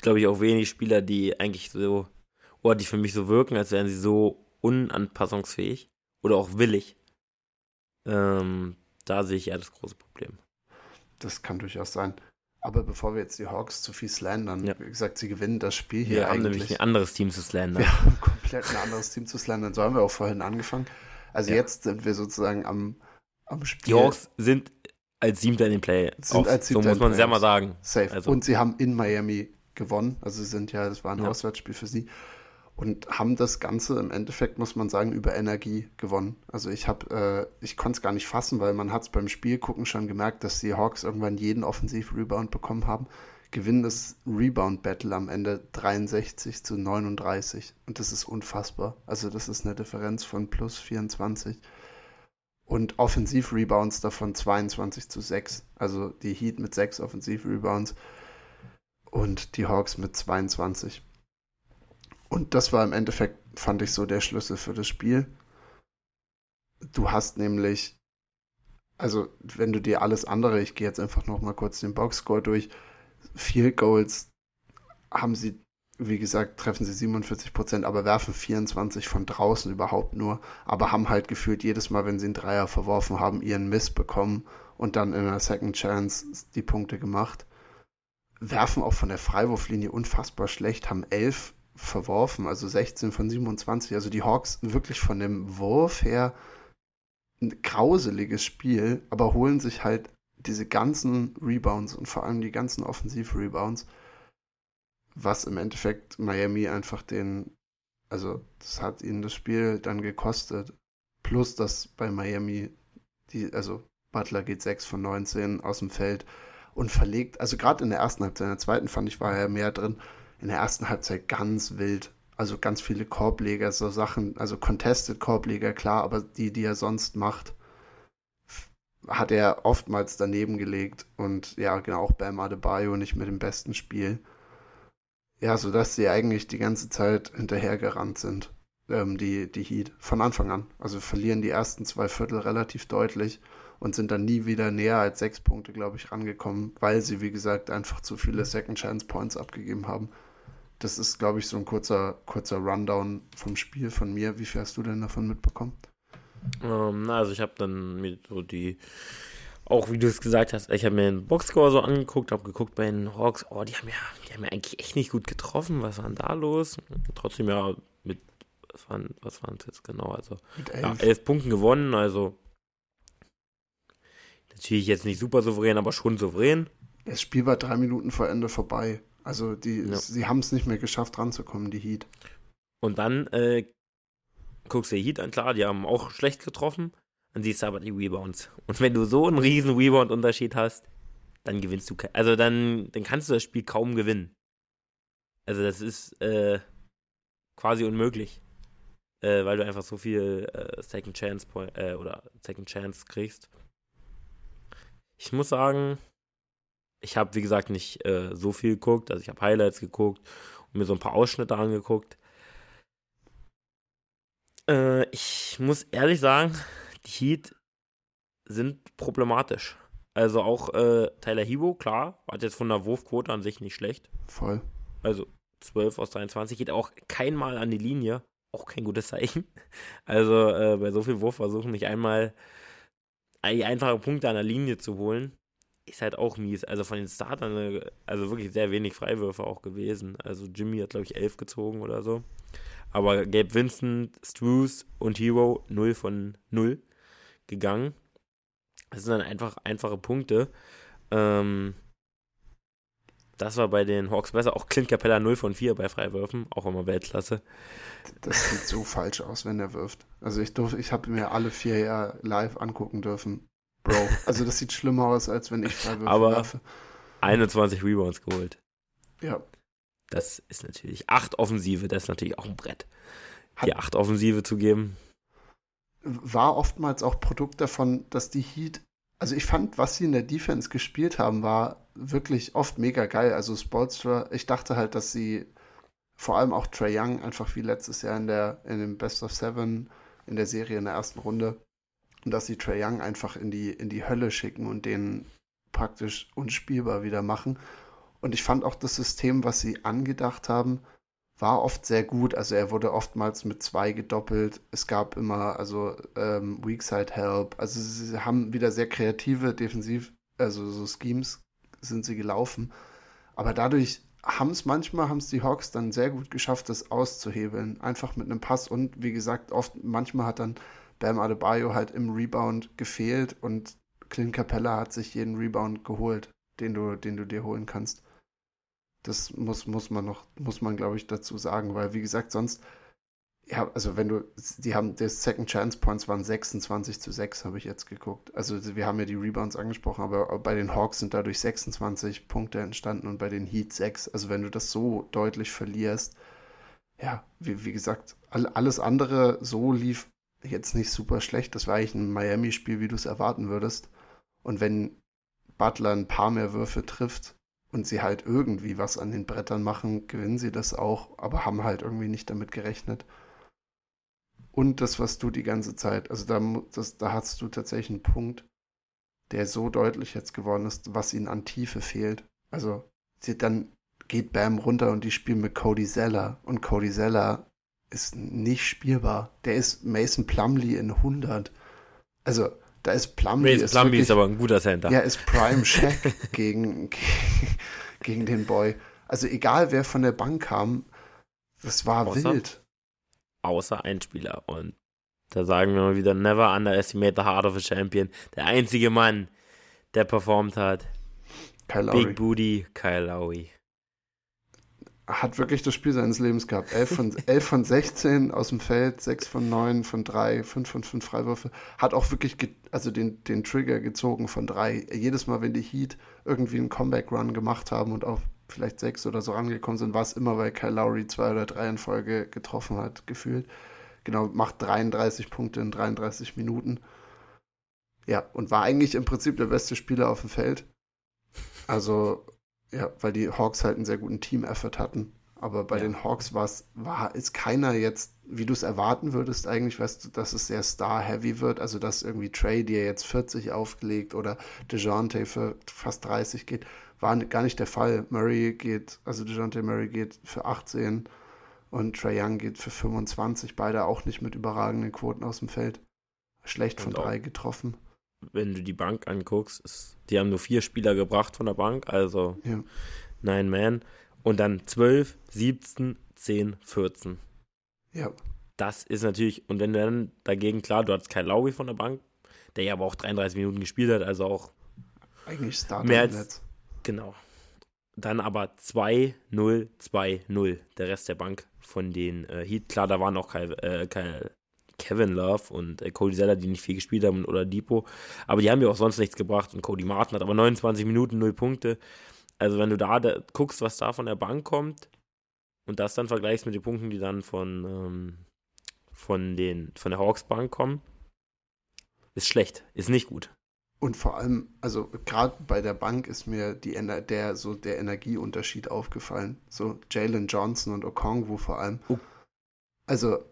glaube ich, auch wenig Spieler, die eigentlich so oder die für mich so wirken, als wären sie so unanpassungsfähig oder auch willig. Ähm, da sehe ich eher das große Problem. Das kann durchaus sein. Aber bevor wir jetzt die Hawks zu viel slandern, ja. wie gesagt, sie gewinnen das Spiel hier wir eigentlich. Haben nämlich ein anderes Team zu slandern. Wir haben komplett ein anderes Team zu slandern. So haben wir auch vorhin angefangen. Also ja. jetzt sind wir sozusagen am, am Spiel. Die Hawks sind als Siebter in den Play. Sind als Siebter so muss man es ja mal sagen. Safe. Also. Und sie haben in Miami gewonnen. Also sie sind ja, das war ein ja. Auswärtsspiel für sie und haben das Ganze im Endeffekt, muss man sagen, über Energie gewonnen. Also ich habe, äh, ich konnte es gar nicht fassen, weil man hat es beim Spielgucken schon gemerkt, dass die Hawks irgendwann jeden Offensiv-Rebound bekommen haben. Gewinnen das Rebound-Battle am Ende 63 zu 39 und das ist unfassbar. Also das ist eine Differenz von plus 24. und Offensiv-Rebounds davon 22 zu 6. Also die Heat mit 6 Offensiv-Rebounds und die Hawks mit 22. Und das war im Endeffekt, fand ich so der Schlüssel für das Spiel. Du hast nämlich, also wenn du dir alles andere, ich gehe jetzt einfach noch mal kurz den Boxscore durch, Field Goals haben sie wie gesagt, treffen sie 47 Prozent, aber werfen 24 von draußen überhaupt nur. Aber haben halt gefühlt jedes Mal, wenn sie einen Dreier verworfen haben, ihren Miss bekommen und dann in einer Second Chance die Punkte gemacht. Werfen auch von der Freiwurflinie unfassbar schlecht, haben 11 verworfen, also 16 von 27. Also die Hawks wirklich von dem Wurf her ein grauseliges Spiel, aber holen sich halt diese ganzen Rebounds und vor allem die ganzen Offensiv-Rebounds was im Endeffekt Miami einfach den, also das hat ihnen das Spiel dann gekostet. Plus, dass bei Miami die, also Butler geht 6 von 19 aus dem Feld und verlegt, also gerade in der ersten Halbzeit, in der zweiten fand ich, war er mehr drin, in der ersten Halbzeit ganz wild. Also ganz viele Korbleger, so Sachen, also Contested Korbleger, klar, aber die, die er sonst macht, hat er oftmals daneben gelegt und ja, genau, auch Bam Adebayo nicht mit dem besten Spiel. Ja, sodass sie eigentlich die ganze Zeit hinterhergerannt sind, ähm, die, die Heat, von Anfang an. Also verlieren die ersten zwei Viertel relativ deutlich und sind dann nie wieder näher als sechs Punkte, glaube ich, rangekommen, weil sie, wie gesagt, einfach zu viele Second Chance Points abgegeben haben. Das ist, glaube ich, so ein kurzer, kurzer Rundown vom Spiel von mir. Wie viel hast du denn davon mitbekommen? Ähm, also ich habe dann mir so die auch wie du es gesagt hast, ich habe mir den Boxscore so angeguckt, habe geguckt bei den Hawks, oh, die haben ja, die haben ja eigentlich echt nicht gut getroffen. Was war denn da los? Trotzdem ja mit, was waren, was waren das jetzt genau? Also mit elf. Ja, elf Punkten gewonnen, also natürlich jetzt nicht super souverän, aber schon souverän. Das Spiel war drei Minuten vor Ende vorbei. Also die, ja. sie haben es nicht mehr geschafft, ranzukommen, die Heat. Und dann äh, guckst du die Heat an, klar, die haben auch schlecht getroffen. Dann siehst du aber die Rebounds. Und wenn du so einen riesen Rebound-Unterschied hast, dann gewinnst du, also dann, dann kannst du das Spiel kaum gewinnen. Also das ist äh, quasi unmöglich, äh, weil du einfach so viel äh, Second Chance äh, oder Second Chance kriegst. Ich muss sagen, ich habe wie gesagt nicht äh, so viel geguckt, also ich habe Highlights geguckt und mir so ein paar Ausschnitte angeguckt. Äh, ich muss ehrlich sagen, die Heat sind problematisch. Also auch äh, Tyler Hebo, klar, hat jetzt von der Wurfquote an sich nicht schlecht. Voll. Also 12 aus 23 geht auch kein Mal an die Linie. Auch kein gutes Zeichen. Also äh, bei so viel Wurfversuchen nicht einmal die einfache Punkte an der Linie zu holen, ist halt auch mies. Also von den Startern, äh, also wirklich sehr wenig Freiwürfe auch gewesen. Also Jimmy hat, glaube ich, 11 gezogen oder so. Aber Gabe Vincent, Struce und Hero 0 von 0 gegangen. Das sind dann einfach einfache Punkte. Ähm, das war bei den Hawks besser. Auch Clint Capella 0 von 4 bei Freiwürfen, auch immer Weltklasse. Das sieht so falsch aus, wenn er wirft. Also ich durfte, ich habe mir alle vier Jahre live angucken dürfen. Bro, [LAUGHS] also das sieht schlimmer aus, als wenn ich Freiwürfe Aber werfe. 21 Rebounds geholt. Ja. Das ist natürlich 8 Offensive, das ist natürlich auch ein Brett. Hat, die 8 Offensive zu geben war oftmals auch Produkt davon, dass die Heat, also ich fand, was sie in der Defense gespielt haben, war wirklich oft mega geil. Also Sportstra, ich dachte halt, dass sie vor allem auch Trey Young einfach wie letztes Jahr in der in dem Best of Seven in der Serie in der ersten Runde dass sie Trey Young einfach in die in die Hölle schicken und den praktisch unspielbar wieder machen. Und ich fand auch das System, was sie angedacht haben, war oft sehr gut. Also er wurde oftmals mit zwei gedoppelt. Es gab immer also ähm, Weakside Help. Also sie haben wieder sehr kreative Defensiv, also so Schemes sind sie gelaufen. Aber dadurch haben es manchmal, haben es die Hawks dann sehr gut geschafft, das auszuhebeln. Einfach mit einem Pass und wie gesagt, oft, manchmal hat dann Bam Adebayo halt im Rebound gefehlt und Clint Capella hat sich jeden Rebound geholt, den du, den du dir holen kannst. Das muss, muss man noch, muss man, glaube ich, dazu sagen, weil, wie gesagt, sonst, ja, also wenn du, die haben, der Second Chance Points waren 26 zu 6, habe ich jetzt geguckt. Also wir haben ja die Rebounds angesprochen, aber bei den Hawks sind dadurch 26 Punkte entstanden und bei den Heat 6. Also wenn du das so deutlich verlierst, ja, wie, wie gesagt, all, alles andere so lief jetzt nicht super schlecht. Das war eigentlich ein Miami-Spiel, wie du es erwarten würdest. Und wenn Butler ein paar mehr Würfe trifft und sie halt irgendwie was an den Brettern machen, gewinnen sie das auch, aber haben halt irgendwie nicht damit gerechnet. Und das, was du die ganze Zeit, also da, das, da hast du tatsächlich einen Punkt, der so deutlich jetzt geworden ist, was ihnen an Tiefe fehlt. Also sie, dann geht Bam runter und die spielen mit Cody Zeller und Cody Zeller ist nicht spielbar. Der ist Mason Plumley in 100. Also, da ist Plumley. Mason ist Plumley wirklich, ist aber ein guter Center. Ja, ist Prime Shaq [LAUGHS] gegen, gegen den Boy. Also, egal wer von der Bank kam, das war außer, wild. Außer ein Spieler. Und da sagen wir mal wieder: Never underestimate the heart of a champion. Der einzige Mann, der performt hat. Kyle Lowry. Big Booty, Kyle Lowry hat wirklich das Spiel seines Lebens gehabt. 11 von, [LAUGHS] 11 von 16 aus dem Feld, 6 von 9 von 3, 5 von 5 Freiwürfe. Hat auch wirklich also den, den Trigger gezogen von 3. Jedes Mal, wenn die Heat irgendwie einen Comeback-Run gemacht haben und auf vielleicht 6 oder so rangekommen sind, war es immer, weil Kyle Lowry 2 oder 3 in Folge getroffen hat, gefühlt. Genau, macht 33 Punkte in 33 Minuten. Ja, und war eigentlich im Prinzip der beste Spieler auf dem Feld. Also ja, weil die Hawks halt einen sehr guten Team-Effort hatten. Aber bei ja. den Hawks war's, war, ist keiner jetzt, wie du es erwarten würdest, eigentlich, weißt du, dass es sehr star-heavy wird. Also, dass irgendwie Trey dir jetzt 40 aufgelegt oder DeJounte für fast 30 geht, war gar nicht der Fall. Murray geht, also DeJounte Murray geht für 18 und Trey Young geht für 25. Beide auch nicht mit überragenden Quoten aus dem Feld. Schlecht von drei getroffen wenn du die Bank anguckst, ist, die haben nur vier Spieler gebracht von der Bank, also ja. Nine Man. Und dann 12, 17, 10, 14. Ja. Das ist natürlich, und wenn du dann dagegen, klar, du hattest Kyle Lowry von der Bank, der ja aber auch 33 Minuten gespielt hat, also auch eigentlich Starter mehr als. Genau. Dann aber 2, 0, 2, 0, der Rest der Bank von den äh, Heat. Klar, da waren auch Kyle, äh, Kyle Kevin Love und äh, Cody Zeller, die nicht viel gespielt haben, oder Depot. Aber die haben ja auch sonst nichts gebracht. Und Cody Martin hat aber 29 Minuten, 0 Punkte. Also wenn du da, da guckst, was da von der Bank kommt und das dann vergleichst mit den Punkten, die dann von, ähm, von, den, von der Hawks Bank kommen, ist schlecht, ist nicht gut. Und vor allem, also gerade bei der Bank ist mir die, der, so der Energieunterschied aufgefallen. So Jalen Johnson und Okongwu vor allem. Oh. Also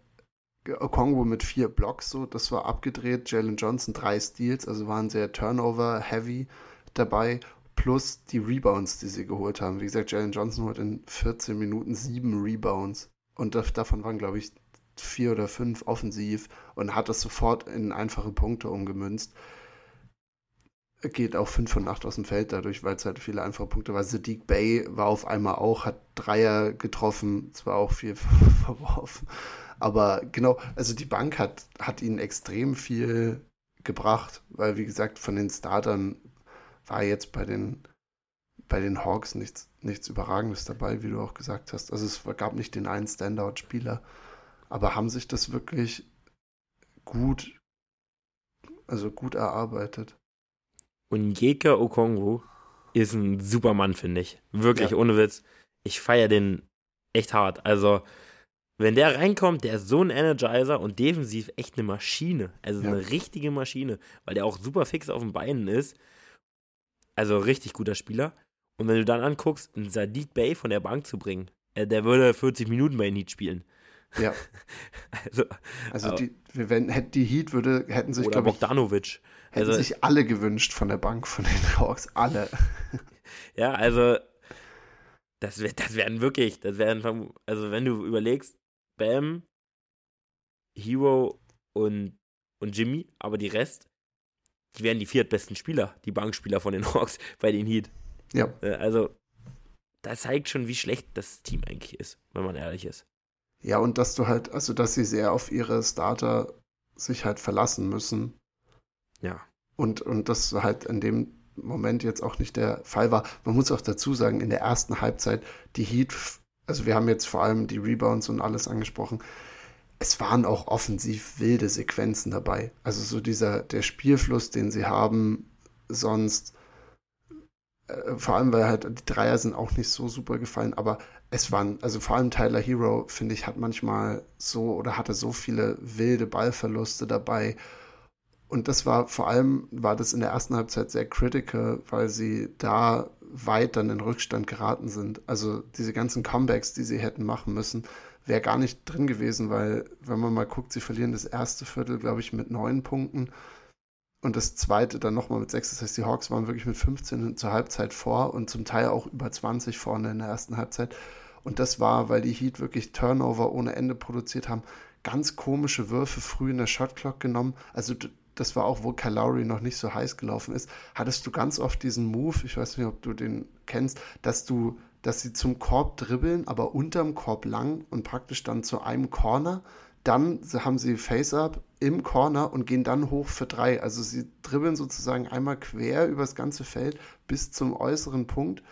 Kongo mit vier Blocks, so, das war abgedreht. Jalen Johnson drei Steals, also waren sehr Turnover-heavy dabei. Plus die Rebounds, die sie geholt haben. Wie gesagt, Jalen Johnson holt in 14 Minuten sieben Rebounds. Und davon waren, glaube ich, vier oder fünf offensiv und hat das sofort in einfache Punkte umgemünzt. Geht auch 5 von 8 aus dem Feld dadurch, weil es halt viele einfache Punkte war. Sadiq Bay war auf einmal auch, hat Dreier getroffen, zwar auch viel [LAUGHS] verworfen. Aber genau, also die Bank hat, hat ihnen extrem viel gebracht, weil wie gesagt, von den Startern war jetzt bei den, bei den Hawks nichts, nichts Überragendes dabei, wie du auch gesagt hast. Also es gab nicht den einen Standout-Spieler, aber haben sich das wirklich gut, also gut erarbeitet. Und Jeka Okongwu ist ein super Mann, finde ich. Wirklich, ja. ohne Witz. Ich feiere den echt hart. Also, wenn der reinkommt, der ist so ein Energizer und defensiv echt eine Maschine. Also ja. eine richtige Maschine, weil der auch super fix auf den Beinen ist. Also richtig guter Spieler. Und wenn du dann anguckst, einen Sadiq Bay von der Bank zu bringen, äh, der würde 40 Minuten bei den Heat spielen. Ja. [LAUGHS] also, also die, wenn, die Heat würde, hätten sich, glaube ich, Bogdanovic. Hätten also, sich alle gewünscht von der Bank, von den Hawks. Alle. [LAUGHS] ja, also das, das wären wirklich, das wären, also wenn du überlegst, Bam, Hero und, und Jimmy, aber die Rest, die wären die viertbesten Spieler, die Bankspieler von den [LAUGHS] Hawks bei den Heat. Ja. Äh, also, das zeigt schon, wie schlecht das Team eigentlich ist, wenn man ehrlich ist. Ja, und dass du halt, also dass sie sehr auf ihre Starter sich halt verlassen müssen. Ja. Und, und das halt in dem Moment jetzt auch nicht der Fall war. Man muss auch dazu sagen, in der ersten Halbzeit, die Heat also wir haben jetzt vor allem die Rebounds und alles angesprochen. Es waren auch offensiv wilde Sequenzen dabei. Also so dieser, der Spielfluss, den sie haben, sonst, äh, vor allem, weil halt die Dreier sind auch nicht so super gefallen, aber es waren, also vor allem Tyler Hero, finde ich, hat manchmal so oder hatte so viele wilde Ballverluste dabei. Und das war vor allem, war das in der ersten Halbzeit sehr critical, weil sie da weit dann in Rückstand geraten sind. Also diese ganzen Comebacks, die sie hätten machen müssen, wäre gar nicht drin gewesen, weil, wenn man mal guckt, sie verlieren das erste Viertel, glaube ich, mit neun Punkten und das zweite dann nochmal mit sechs. Das heißt, die Hawks waren wirklich mit 15 zur Halbzeit vor und zum Teil auch über 20 vorne in der ersten Halbzeit. Und das war, weil die Heat wirklich Turnover ohne Ende produziert haben, ganz komische Würfe früh in der Shotclock genommen. Also das war auch, wo Lowry noch nicht so heiß gelaufen ist, hattest du ganz oft diesen Move, ich weiß nicht, ob du den kennst, dass du, dass sie zum Korb dribbeln, aber unterm Korb lang und praktisch dann zu einem Corner dann haben sie Face-Up im Corner und gehen dann hoch für drei. Also sie dribbeln sozusagen einmal quer übers ganze Feld bis zum äußeren Punkt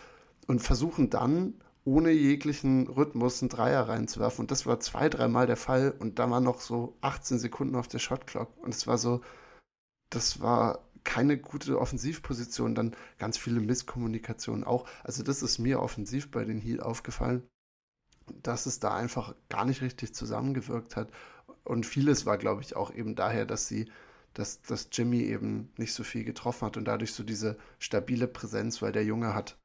und versuchen dann ohne jeglichen Rhythmus einen Dreier reinzuwerfen. Und das war zwei, dreimal der Fall. Und da waren noch so 18 Sekunden auf der Shotclock. Und es war so, das war keine gute Offensivposition. Dann ganz viele Misskommunikationen auch. Also das ist mir offensiv bei den Heat aufgefallen dass es da einfach gar nicht richtig zusammengewirkt hat. Und vieles war, glaube ich, auch eben daher, dass sie, dass, dass Jimmy eben nicht so viel getroffen hat und dadurch so diese stabile Präsenz, weil der Junge hat,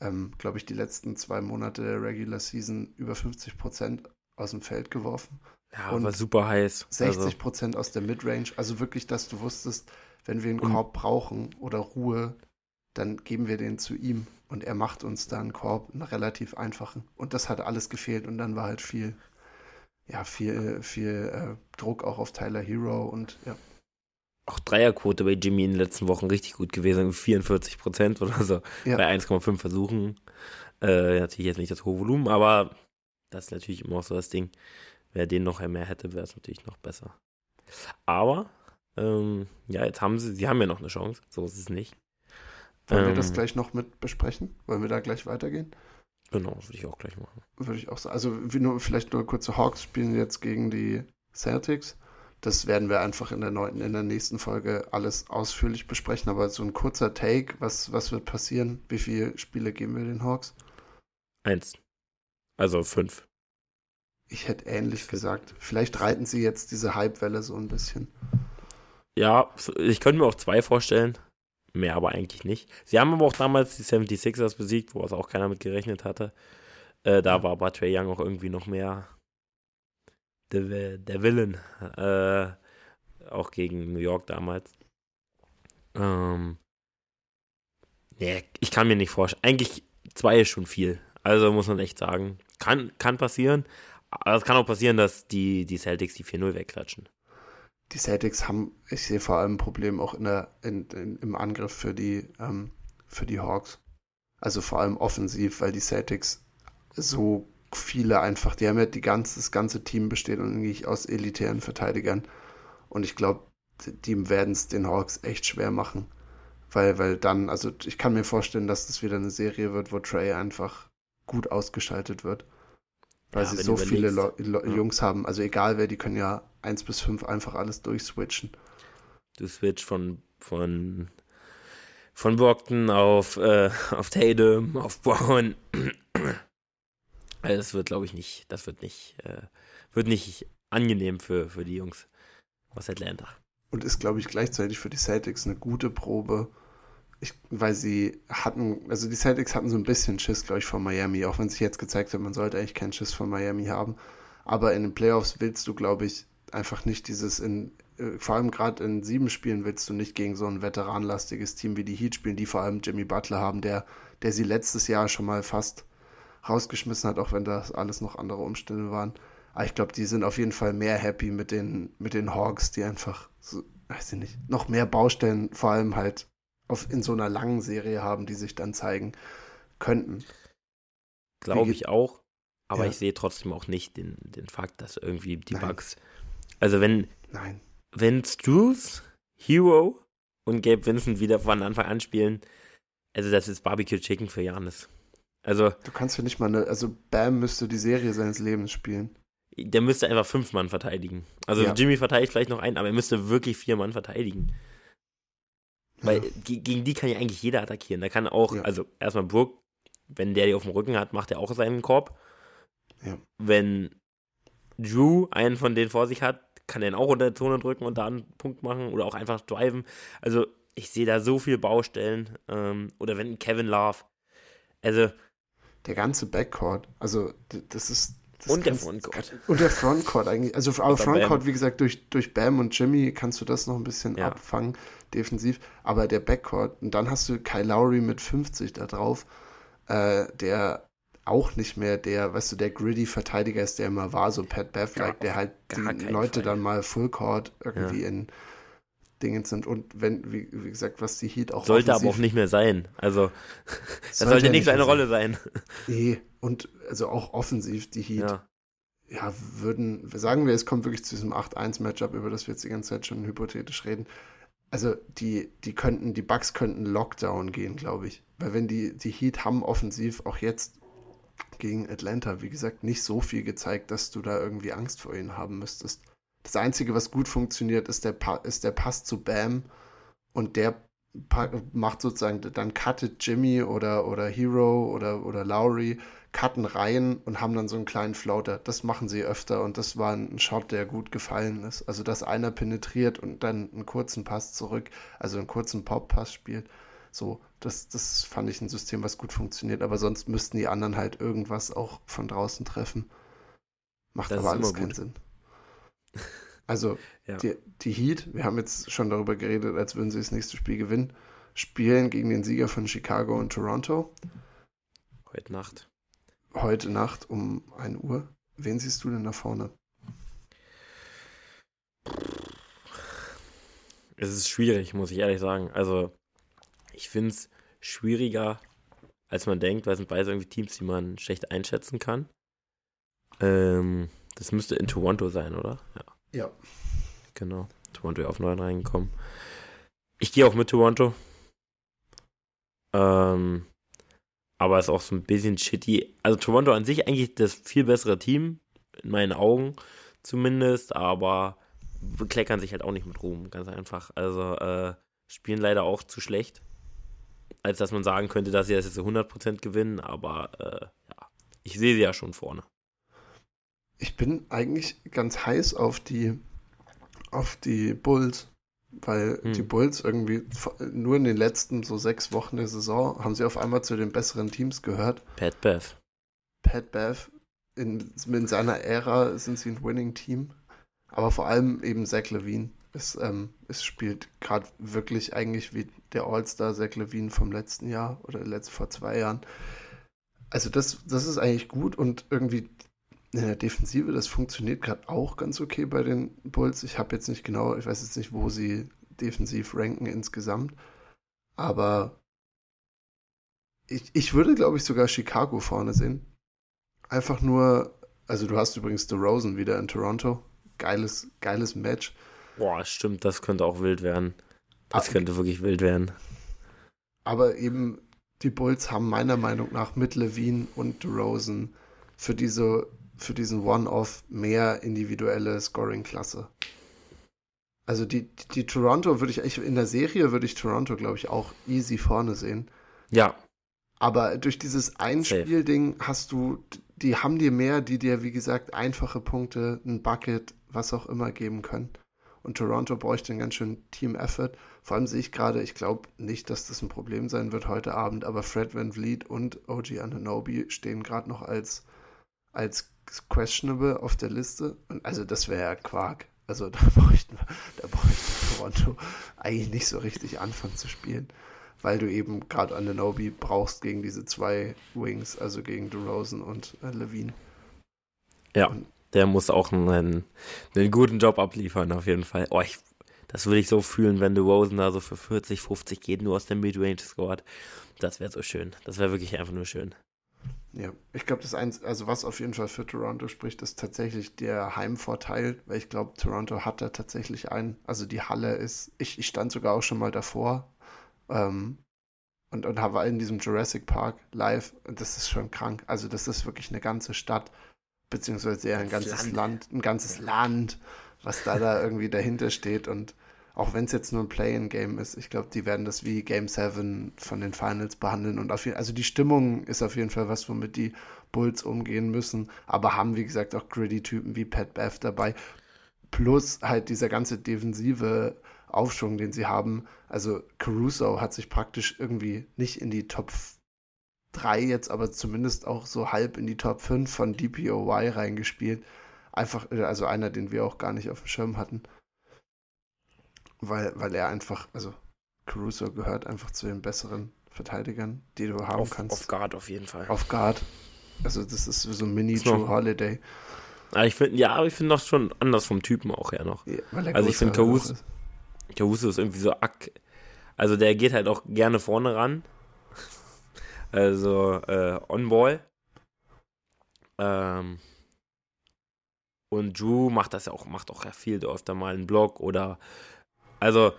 ähm, glaube ich, die letzten zwei Monate der Regular Season über 50 Prozent aus dem Feld geworfen. Ja, und war super heiß. 60 also Prozent also. aus der Midrange. Also wirklich, dass du wusstest, wenn wir einen Korb brauchen oder Ruhe, dann geben wir den zu ihm und er macht uns da einen Korb, einen relativ einfachen. Und das hat alles gefehlt und dann war halt viel, ja, viel, viel äh, Druck auch auf Tyler Hero und ja. Auch Dreierquote bei Jimmy in den letzten Wochen richtig gut gewesen, 44 Prozent oder so ja. bei 1,5 Versuchen. Äh, natürlich jetzt nicht das hohe Volumen, aber das ist natürlich immer auch so das Ding. Wer den noch mehr hätte, wäre es natürlich noch besser. Aber, ähm, ja, jetzt haben sie, sie haben ja noch eine Chance, so ist es nicht. Wollen ähm, wir das gleich noch mit besprechen? Wollen wir da gleich weitergehen? Genau, würde ich auch gleich machen. Würde ich auch sagen. Also nur, vielleicht nur kurze Hawks spielen jetzt gegen die Celtics. Das werden wir einfach in der, neunten, in der nächsten Folge alles ausführlich besprechen. Aber so ein kurzer Take, was, was wird passieren? Wie viele Spiele geben wir den Hawks? Eins. Also fünf. Ich hätte ähnlich gesagt. Vielleicht reiten sie jetzt diese Hypewelle so ein bisschen. Ja, ich könnte mir auch zwei vorstellen. Mehr aber eigentlich nicht. Sie haben aber auch damals die 76ers besiegt, wo es auch keiner mit gerechnet hatte. Äh, da war aber Trey Young auch irgendwie noch mehr der, der Villain. Äh, auch gegen New York damals. Ähm, nee, ich kann mir nicht vorstellen. Eigentlich zwei ist schon viel. Also muss man echt sagen. Kann, kann passieren. Aber es kann auch passieren, dass die, die Celtics die 4-0 wegklatschen die Celtics haben, ich sehe vor allem ein Problem auch in der, in, in, im Angriff für die, ähm, für die Hawks. Also vor allem offensiv, weil die Celtics so viele einfach, die haben ja die ganze, das ganze Team besteht eigentlich aus elitären Verteidigern. Und ich glaube, die werden es den Hawks echt schwer machen. Weil, weil dann, also ich kann mir vorstellen, dass das wieder eine Serie wird, wo Trey einfach gut ausgeschaltet wird. Weil ja, sie so viele Lo ja. Jungs haben. Also egal wer, die können ja 1 bis 5 einfach alles durchswitchen. Du switch von, von, von Brockton auf, äh, auf Tatum, auf Brown. Also das wird, glaube ich, nicht, das wird nicht, äh, wird nicht angenehm für, für die Jungs aus Atlanta. Und ist, glaube ich, gleichzeitig für die Celtics eine gute Probe, ich, weil sie hatten, also die Celtics hatten so ein bisschen Schiss, glaube ich, von Miami, auch wenn sich jetzt gezeigt hat, man sollte eigentlich keinen Schiss von Miami haben. Aber in den Playoffs willst du, glaube ich, einfach nicht dieses in, äh, vor allem gerade in sieben Spielen willst du nicht gegen so ein veteranlastiges Team wie die Heat spielen, die vor allem Jimmy Butler haben, der, der sie letztes Jahr schon mal fast rausgeschmissen hat, auch wenn das alles noch andere Umstände waren. Aber ich glaube, die sind auf jeden Fall mehr happy mit den, mit den Hawks, die einfach, so, weiß ich nicht, noch mehr Baustellen, vor allem halt auf, in so einer langen Serie haben, die sich dann zeigen könnten. Glaube ich auch. Aber ja. ich sehe trotzdem auch nicht den, den Fakt, dass irgendwie die Nein. Bugs. Also wenn. Nein. Wenn Struth, Hero und Gabe Vincent wieder von Anfang an spielen, also das ist Barbecue Chicken für Janis. Also. Du kannst ja nicht mal eine. Also Bam müsste die Serie seines Lebens spielen. Der müsste einfach fünf Mann verteidigen. Also ja. Jimmy verteidigt vielleicht noch einen, aber er müsste wirklich vier Mann verteidigen. Weil ja. gegen die kann ja eigentlich jeder attackieren. Da kann auch, ja. also erstmal Brook, wenn der die auf dem Rücken hat, macht er auch seinen Korb. Ja. Wenn Drew einen von denen vor sich hat, kann er ihn auch unter der Zone drücken und da einen Punkt machen oder auch einfach driven. Also ich sehe da so viele Baustellen. Ähm, oder wenn Kevin Love. Also. Der ganze Backcourt, also das ist. Das und der Frontcourt. Und der Frontcourt eigentlich. Also aber Frontcourt, wie gesagt, durch, durch Bam und Jimmy kannst du das noch ein bisschen ja. abfangen, defensiv. Aber der Backcourt, und dann hast du Kyle Lowry mit 50 da drauf, äh, der auch nicht mehr der, weißt du, der gritty Verteidiger ist, der immer war, so Pat Bev, ja, der halt die Leute Fall. dann mal Fullcourt irgendwie ja. in Dingen sind. Und wenn, wie, wie, gesagt, was die Heat auch Sollte aber auch nicht mehr sein. Also, [LAUGHS] das sollte, sollte nicht seine Rolle sein. Nee, und also auch offensiv die Heat. Ja. ja, würden, sagen wir, es kommt wirklich zu diesem 8-1-Matchup, über das wir jetzt die ganze Zeit schon hypothetisch reden. Also, die, die könnten, die Bugs könnten Lockdown gehen, glaube ich. Weil wenn die, die Heat haben offensiv auch jetzt gegen Atlanta, wie gesagt, nicht so viel gezeigt, dass du da irgendwie Angst vor ihnen haben müsstest. Das Einzige, was gut funktioniert, ist der, pa ist der Pass zu Bam und der macht sozusagen, dann cuttet Jimmy oder, oder Hero oder, oder Lowry, cutten rein und haben dann so einen kleinen Floater. Das machen sie öfter und das war ein Shot, der gut gefallen ist. Also, dass einer penetriert und dann einen kurzen Pass zurück, also einen kurzen Pop-Pass spielt. So, das, das fand ich ein System, was gut funktioniert, aber sonst müssten die anderen halt irgendwas auch von draußen treffen. Macht das aber alles keinen Sinn. [LAUGHS] Also, ja. die, die Heat, wir haben jetzt schon darüber geredet, als würden sie das nächste Spiel gewinnen, spielen gegen den Sieger von Chicago und Toronto. Heute Nacht. Heute Nacht um 1 Uhr. Wen siehst du denn da vorne? Es ist schwierig, muss ich ehrlich sagen. Also, ich finde es schwieriger, als man denkt, weil es sind beide irgendwie Teams, die man schlecht einschätzen kann. Ähm, das müsste in Toronto sein, oder? Ja. Ja. Genau. Toronto auf 9 reingekommen. Ich gehe auch mit Toronto. Ähm, aber ist auch so ein bisschen shitty. Also Toronto an sich eigentlich das viel bessere Team, in meinen Augen zumindest, aber bekleckern sich halt auch nicht mit Ruhm, ganz einfach. Also äh, spielen leider auch zu schlecht, als dass man sagen könnte, dass sie das jetzt zu 100% gewinnen, aber äh, ja, ich sehe sie ja schon vorne ich bin eigentlich ganz heiß auf die, auf die Bulls, weil hm. die Bulls irgendwie nur in den letzten so sechs Wochen der Saison haben sie auf einmal zu den besseren Teams gehört. Pat Bev. Pat Bev. In, in seiner Ära sind sie ein Winning-Team. Aber vor allem eben Zach Levine. Es, ähm, es spielt gerade wirklich eigentlich wie der All-Star Zach Levine vom letzten Jahr oder letzt, vor zwei Jahren. Also das, das ist eigentlich gut und irgendwie in der Defensive, das funktioniert gerade auch ganz okay bei den Bulls. Ich habe jetzt nicht genau, ich weiß jetzt nicht, wo sie defensiv ranken insgesamt, aber ich, ich würde, glaube ich, sogar Chicago vorne sehen. Einfach nur, also du hast übrigens The Rosen wieder in Toronto. Geiles, geiles Match. Boah, stimmt, das könnte auch wild werden. Das aber, könnte wirklich wild werden. Aber eben, die Bulls haben meiner Meinung nach mit Levine und Rosen für diese für diesen One-Off mehr individuelle Scoring-Klasse. Also die, die Toronto würde ich, in der Serie würde ich Toronto, glaube ich, auch easy vorne sehen. Ja. Aber durch dieses Einspielding hast du, die haben dir mehr, die dir, wie gesagt, einfache Punkte, ein Bucket, was auch immer geben können. Und Toronto bräuchte einen ganz schönen Team-Effort. Vor allem sehe ich gerade, ich glaube nicht, dass das ein Problem sein wird heute Abend, aber Fred Van Vliet und OG Ananobi stehen gerade noch als, als questionable auf der Liste. Und also das wäre ja Quark. Also [LAUGHS] da bräuchten da bräuchte Toronto eigentlich nicht so richtig anfangen zu spielen, weil du eben gerade Ananobi brauchst gegen diese zwei Wings, also gegen DeRozan und äh, Levine. Ja, und, der muss auch einen, einen guten Job abliefern, auf jeden Fall. Oh, ich, das würde ich so fühlen, wenn DeRozan da so für 40, 50 geht, nur aus der Midrange scored. Das wäre so schön. Das wäre wirklich einfach nur schön. Ja, ich glaube, das eins, also was auf jeden Fall für Toronto spricht, ist tatsächlich der Heimvorteil, weil ich glaube, Toronto hat da tatsächlich einen. Also die Halle ist, ich, ich stand sogar auch schon mal davor ähm, und, und war in diesem Jurassic Park live und das ist schon krank. Also das ist wirklich eine ganze Stadt, beziehungsweise eher ein ganzes Land. Land, ein ganzes ja. Land, was da da irgendwie dahinter steht und auch wenn es jetzt nur ein Play-in-Game ist, ich glaube, die werden das wie Game 7 von den Finals behandeln. Und auf also die Stimmung ist auf jeden Fall was, womit die Bulls umgehen müssen, aber haben, wie gesagt, auch Gritty-Typen wie Pat Bev dabei. Plus halt dieser ganze defensive Aufschwung, den sie haben. Also Caruso hat sich praktisch irgendwie nicht in die Top 3 jetzt, aber zumindest auch so halb in die Top 5 von DPOY reingespielt. Einfach, also einer, den wir auch gar nicht auf dem Schirm hatten. Weil, weil er einfach, also Caruso gehört einfach zu den besseren Verteidigern, die du haben auf, kannst. Auf Guard auf jeden Fall. Auf Guard. Also das ist so ein Mini-Joe Holiday. Aber ich finde, ja, aber ich finde noch schon anders vom Typen auch her noch. Ja, also ich finde Caruso, Caruso ist irgendwie so ack. Also der geht halt auch gerne vorne ran. [LAUGHS] Also äh, On-Ball. Ähm, und Drew macht das ja auch, macht auch viel öfter mal einen Block oder also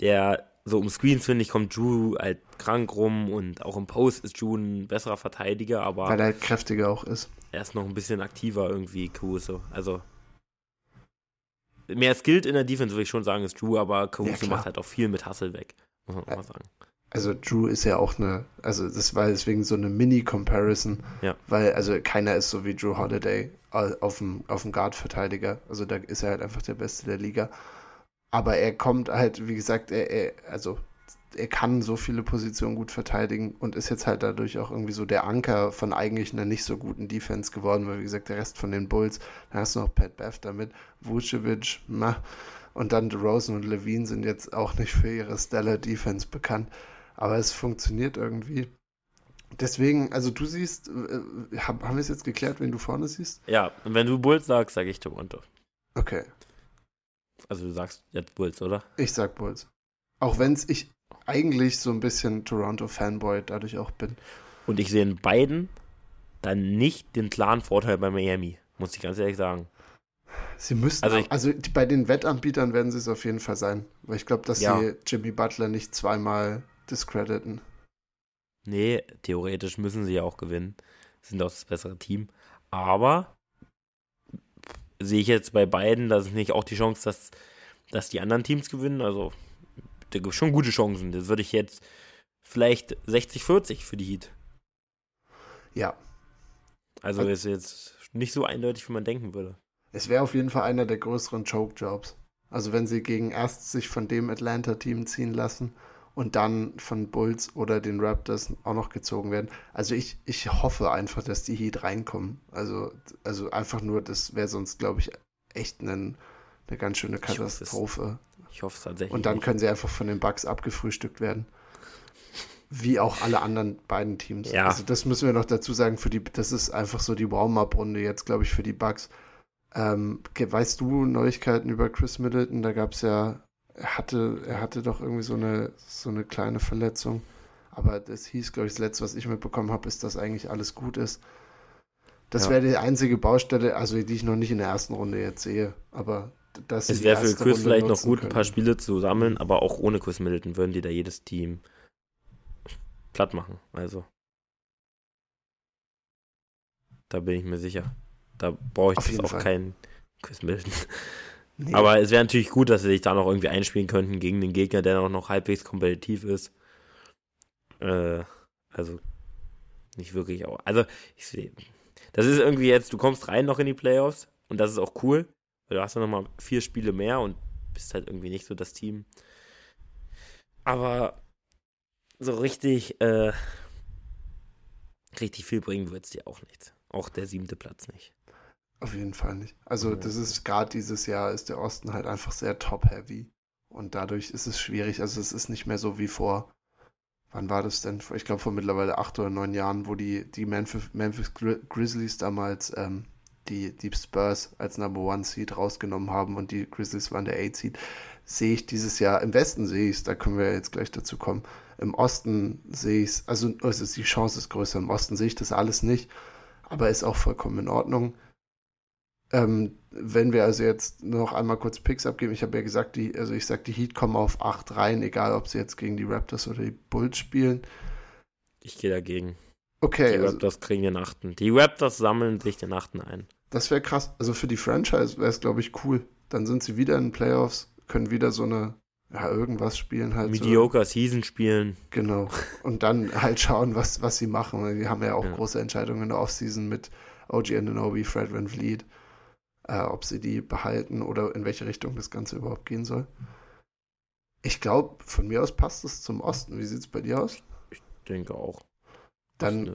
der so um Screens finde ich kommt Drew halt krank rum und auch im Post ist Drew ein besserer Verteidiger, aber weil er halt kräftiger auch ist. Er ist noch ein bisschen aktiver irgendwie Caruso. Also mehr skilled in der Defense würde ich schon sagen ist Drew, aber Caruso ja, macht halt auch viel mit Hustle weg, muss man ja. mal sagen also Drew ist ja auch eine, also das war deswegen so eine Mini-Comparison, ja. weil also keiner ist so wie Drew Holiday auf dem, auf dem Guard-Verteidiger, also da ist er halt einfach der Beste der Liga. Aber er kommt halt, wie gesagt, er, er, also er kann so viele Positionen gut verteidigen und ist jetzt halt dadurch auch irgendwie so der Anker von eigentlich einer nicht so guten Defense geworden, weil wie gesagt, der Rest von den Bulls, da hast du noch Pat Bev damit, Vucevic, ma, und dann DeRozan und Levine sind jetzt auch nicht für ihre Stellar Defense bekannt aber es funktioniert irgendwie. Deswegen, also du siehst, äh, haben wir es jetzt geklärt, wen du vorne siehst? Ja, und wenn du Bulls sagst, sage ich Toronto. Okay. Also du sagst jetzt Bulls, oder? Ich sag Bulls. Auch wenn es ich eigentlich so ein bisschen Toronto-Fanboy dadurch auch bin. Und ich sehe in beiden dann nicht den klaren Vorteil bei Miami, muss ich ganz ehrlich sagen. Sie müssten, also, ich, also bei den Wettanbietern werden sie es auf jeden Fall sein, weil ich glaube, dass ja. sie Jimmy Butler nicht zweimal discrediten. Nee, theoretisch müssen sie ja auch gewinnen. Sind auch das bessere Team. Aber sehe ich jetzt bei beiden, dass es nicht auch die Chance, dass, dass die anderen Teams gewinnen. Also, da gibt es schon gute Chancen. Das würde ich jetzt vielleicht 60-40 für die Heat. Ja. Also, also ist jetzt nicht so eindeutig, wie man denken würde. Es wäre auf jeden Fall einer der größeren Choke-Jobs. Also, wenn sie gegen erst sich von dem Atlanta-Team ziehen lassen und dann von Bulls oder den Raptors auch noch gezogen werden. Also ich, ich hoffe einfach, dass die Heat reinkommen. Also, also einfach nur, das wäre sonst, glaube ich, echt ein, eine ganz schöne Katastrophe. Ich hoffe es tatsächlich. Und dann können sie einfach von den Bugs abgefrühstückt werden. Wie auch alle anderen beiden Teams. Ja. Also das müssen wir noch dazu sagen, für die, das ist einfach so die Warm-Up-Runde jetzt, glaube ich, für die Bugs. Ähm, weißt du Neuigkeiten über Chris Middleton? Da gab es ja er hatte, er hatte doch irgendwie so eine, so eine kleine Verletzung. Aber das hieß, glaube ich, das letzte, was ich mitbekommen habe, ist, dass eigentlich alles gut ist. Das ja. wäre die einzige Baustelle, also die ich noch nicht in der ersten Runde jetzt sehe. Aber das Es wäre für Chris vielleicht noch gut, können. ein paar Spiele zu sammeln, aber auch ohne Chris Middleton würden die da jedes Team platt machen. Also. Da bin ich mir sicher. Da brauche ich auch keinen Chris Middleton. Nee. Aber es wäre natürlich gut, dass sie sich da noch irgendwie einspielen könnten gegen den Gegner, der auch noch halbwegs kompetitiv ist. Äh, also nicht wirklich auch. Also ich sehe, das ist irgendwie jetzt, du kommst rein noch in die Playoffs und das ist auch cool, weil du hast ja nochmal vier Spiele mehr und bist halt irgendwie nicht so das Team. Aber so richtig, äh, richtig viel bringen wird es dir auch nichts. Auch der siebte Platz nicht. Auf jeden Fall nicht. Also das ist gerade dieses Jahr ist der Osten halt einfach sehr top-heavy. Und dadurch ist es schwierig. Also es ist nicht mehr so wie vor, wann war das denn? Ich glaube vor mittlerweile acht oder neun Jahren, wo die, die Memphis, Memphis Grizzlies damals ähm, die, die Spurs als Number One Seed rausgenommen haben und die Grizzlies waren der Eight Seed. Sehe ich dieses Jahr, im Westen sehe ich es, da können wir jetzt gleich dazu kommen. Im Osten sehe ich es, also, also die Chance ist größer. Im Osten sehe ich das alles nicht, aber ist auch vollkommen in Ordnung. Ähm, wenn wir also jetzt noch einmal kurz Picks abgeben, ich habe ja gesagt, die, also ich sage, die Heat kommen auf 8 rein, egal ob sie jetzt gegen die Raptors oder die Bulls spielen. Ich gehe dagegen. Okay. Die also, Raptors kriegen den achten. Die Raptors sammeln sich den achten ein. Das wäre krass. Also für die Franchise wäre es, glaube ich, cool. Dann sind sie wieder in den Playoffs, können wieder so eine, ja, irgendwas spielen halt. Mediocre so. Season spielen. Genau. Und dann [LAUGHS] halt schauen, was, was sie machen. Die haben ja auch ja. große Entscheidungen in der Offseason mit OG Ananobi, Fred Van Vliet, äh, ob sie die behalten oder in welche Richtung das Ganze überhaupt gehen soll. Ich glaube, von mir aus passt es zum Osten. Wie sieht es bei dir aus? Ich denke auch. Dann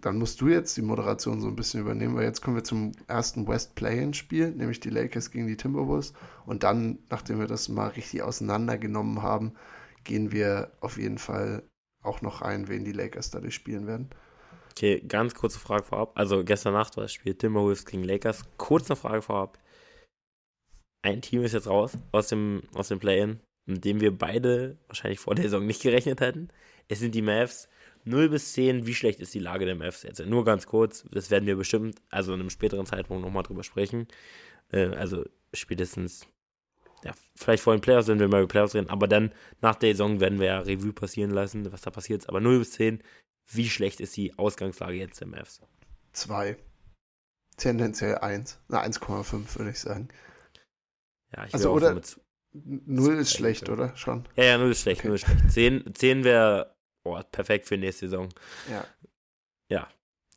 dann musst du jetzt die Moderation so ein bisschen übernehmen, weil jetzt kommen wir zum ersten West Play-In-Spiel, nämlich die Lakers gegen die Timberwolves. Und dann, nachdem wir das mal richtig auseinandergenommen haben, gehen wir auf jeden Fall auch noch ein, wen die Lakers dadurch spielen werden. Okay, ganz kurze Frage vorab. Also gestern Nacht war das Spiel Timberwolves gegen Lakers. Kurze Frage vorab. Ein Team ist jetzt raus aus dem, aus dem Play-In, mit dem wir beide wahrscheinlich vor der Saison nicht gerechnet hätten. Es sind die Mavs. 0 bis 10, wie schlecht ist die Lage der Mavs jetzt? Nur ganz kurz, das werden wir bestimmt, also in einem späteren Zeitpunkt nochmal drüber sprechen. Äh, also spätestens, ja, vielleicht vor den Playoffs, wenn wir mal über Playoffs reden, aber dann nach der Saison werden wir ja Revue passieren lassen, was da passiert ist. Aber 0 bis 10, wie schlecht ist die Ausgangslage jetzt der Mavs? 2. Tendenziell 1. Na, 1,5 würde ich sagen. Ja, ich also, oder 0 ist schlecht, oder? Schon. Ja, ja, 0 ist schlecht, okay. 0 ist schlecht. 10, 10 wäre boah, perfekt für nächste Saison. Ja. Ja,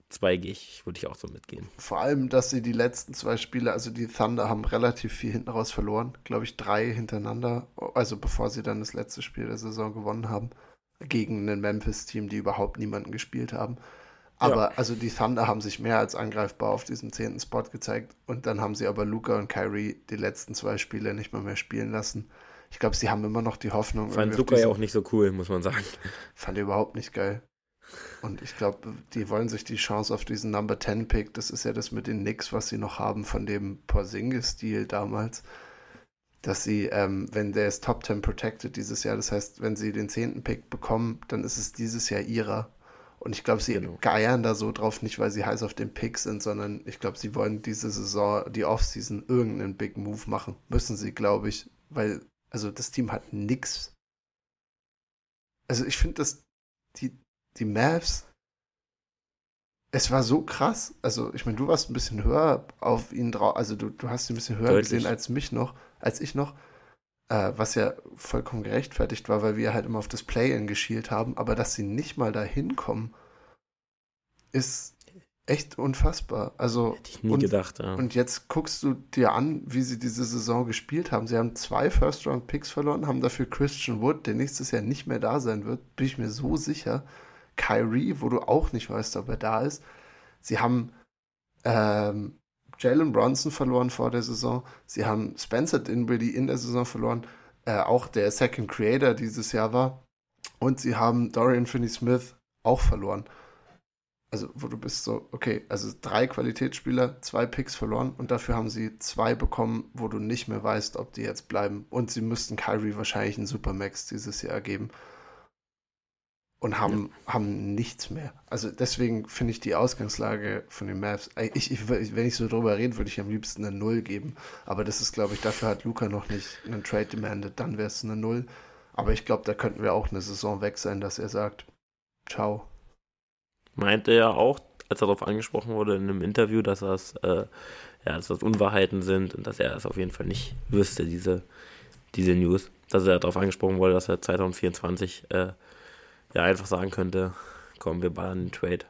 zwei gehe ich, würde ich auch so mitgehen. Vor allem, dass sie die letzten zwei Spiele, also die Thunder haben relativ viel hinten raus verloren, glaube ich, drei hintereinander, also bevor sie dann das letzte Spiel der Saison gewonnen haben, gegen ein Memphis-Team, die überhaupt niemanden gespielt haben. Aber ja. also die Thunder haben sich mehr als angreifbar auf diesem zehnten Spot gezeigt und dann haben sie aber Luca und Kyrie die letzten zwei Spiele nicht mal mehr spielen lassen ich glaube, sie haben immer noch die Hoffnung. Fand Zucker ja auch nicht so cool, muss man sagen. Fand ich überhaupt nicht geil. Und ich glaube, die wollen sich die Chance auf diesen Number 10 Pick, das ist ja das mit den Knicks, was sie noch haben von dem Porzingis-Stil damals, dass sie, ähm, wenn der ist Top 10 protected dieses Jahr, das heißt, wenn sie den 10. Pick bekommen, dann ist es dieses Jahr ihrer. Und ich glaube, sie genau. geiern da so drauf, nicht weil sie heiß auf den Pick sind, sondern ich glaube, sie wollen diese Saison, die Offseason, irgendeinen Big Move machen. Müssen sie, glaube ich, weil also das Team hat nix. Also ich finde, dass die, die Mavs, es war so krass. Also ich meine, du warst ein bisschen höher auf ihn drauf, also du, du hast ihn ein bisschen höher Deutlich. gesehen als mich noch, als ich noch. Äh, was ja vollkommen gerechtfertigt war, weil wir halt immer auf das Play-In geschielt haben, aber dass sie nicht mal da hinkommen, ist echt unfassbar. Also, Hätte ich nie und, gedacht, ja. Und jetzt guckst du dir an, wie sie diese Saison gespielt haben. Sie haben zwei First-Round-Picks verloren, haben dafür Christian Wood, der nächstes Jahr nicht mehr da sein wird, bin ich mir so sicher. Kyrie, wo du auch nicht weißt, ob er da ist. Sie haben ähm, Jalen Bronson verloren vor der Saison. Sie haben Spencer Dinwiddie in der Saison verloren. Äh, auch der Second Creator dieses Jahr war. Und sie haben Dorian Finney-Smith auch verloren also wo du bist so, okay, also drei Qualitätsspieler, zwei Picks verloren und dafür haben sie zwei bekommen, wo du nicht mehr weißt, ob die jetzt bleiben. Und sie müssten Kyrie wahrscheinlich einen Supermax dieses Jahr geben. Und haben, ja. haben nichts mehr. Also deswegen finde ich die Ausgangslage von den Mavs, ich, ich, wenn ich so drüber rede, würde ich am liebsten eine Null geben. Aber das ist, glaube ich, dafür hat Luca noch nicht einen Trade demanded, dann wäre es eine Null. Aber ich glaube, da könnten wir auch eine Saison weg sein, dass er sagt, ciao, meinte er auch, als er darauf angesprochen wurde in einem Interview, dass das, äh, ja, dass das Unwahrheiten sind und dass er es auf jeden Fall nicht wüsste, diese, diese News. Dass er darauf angesprochen wurde, dass er 2024 äh, ja einfach sagen könnte, komm, wir ballern den Trade.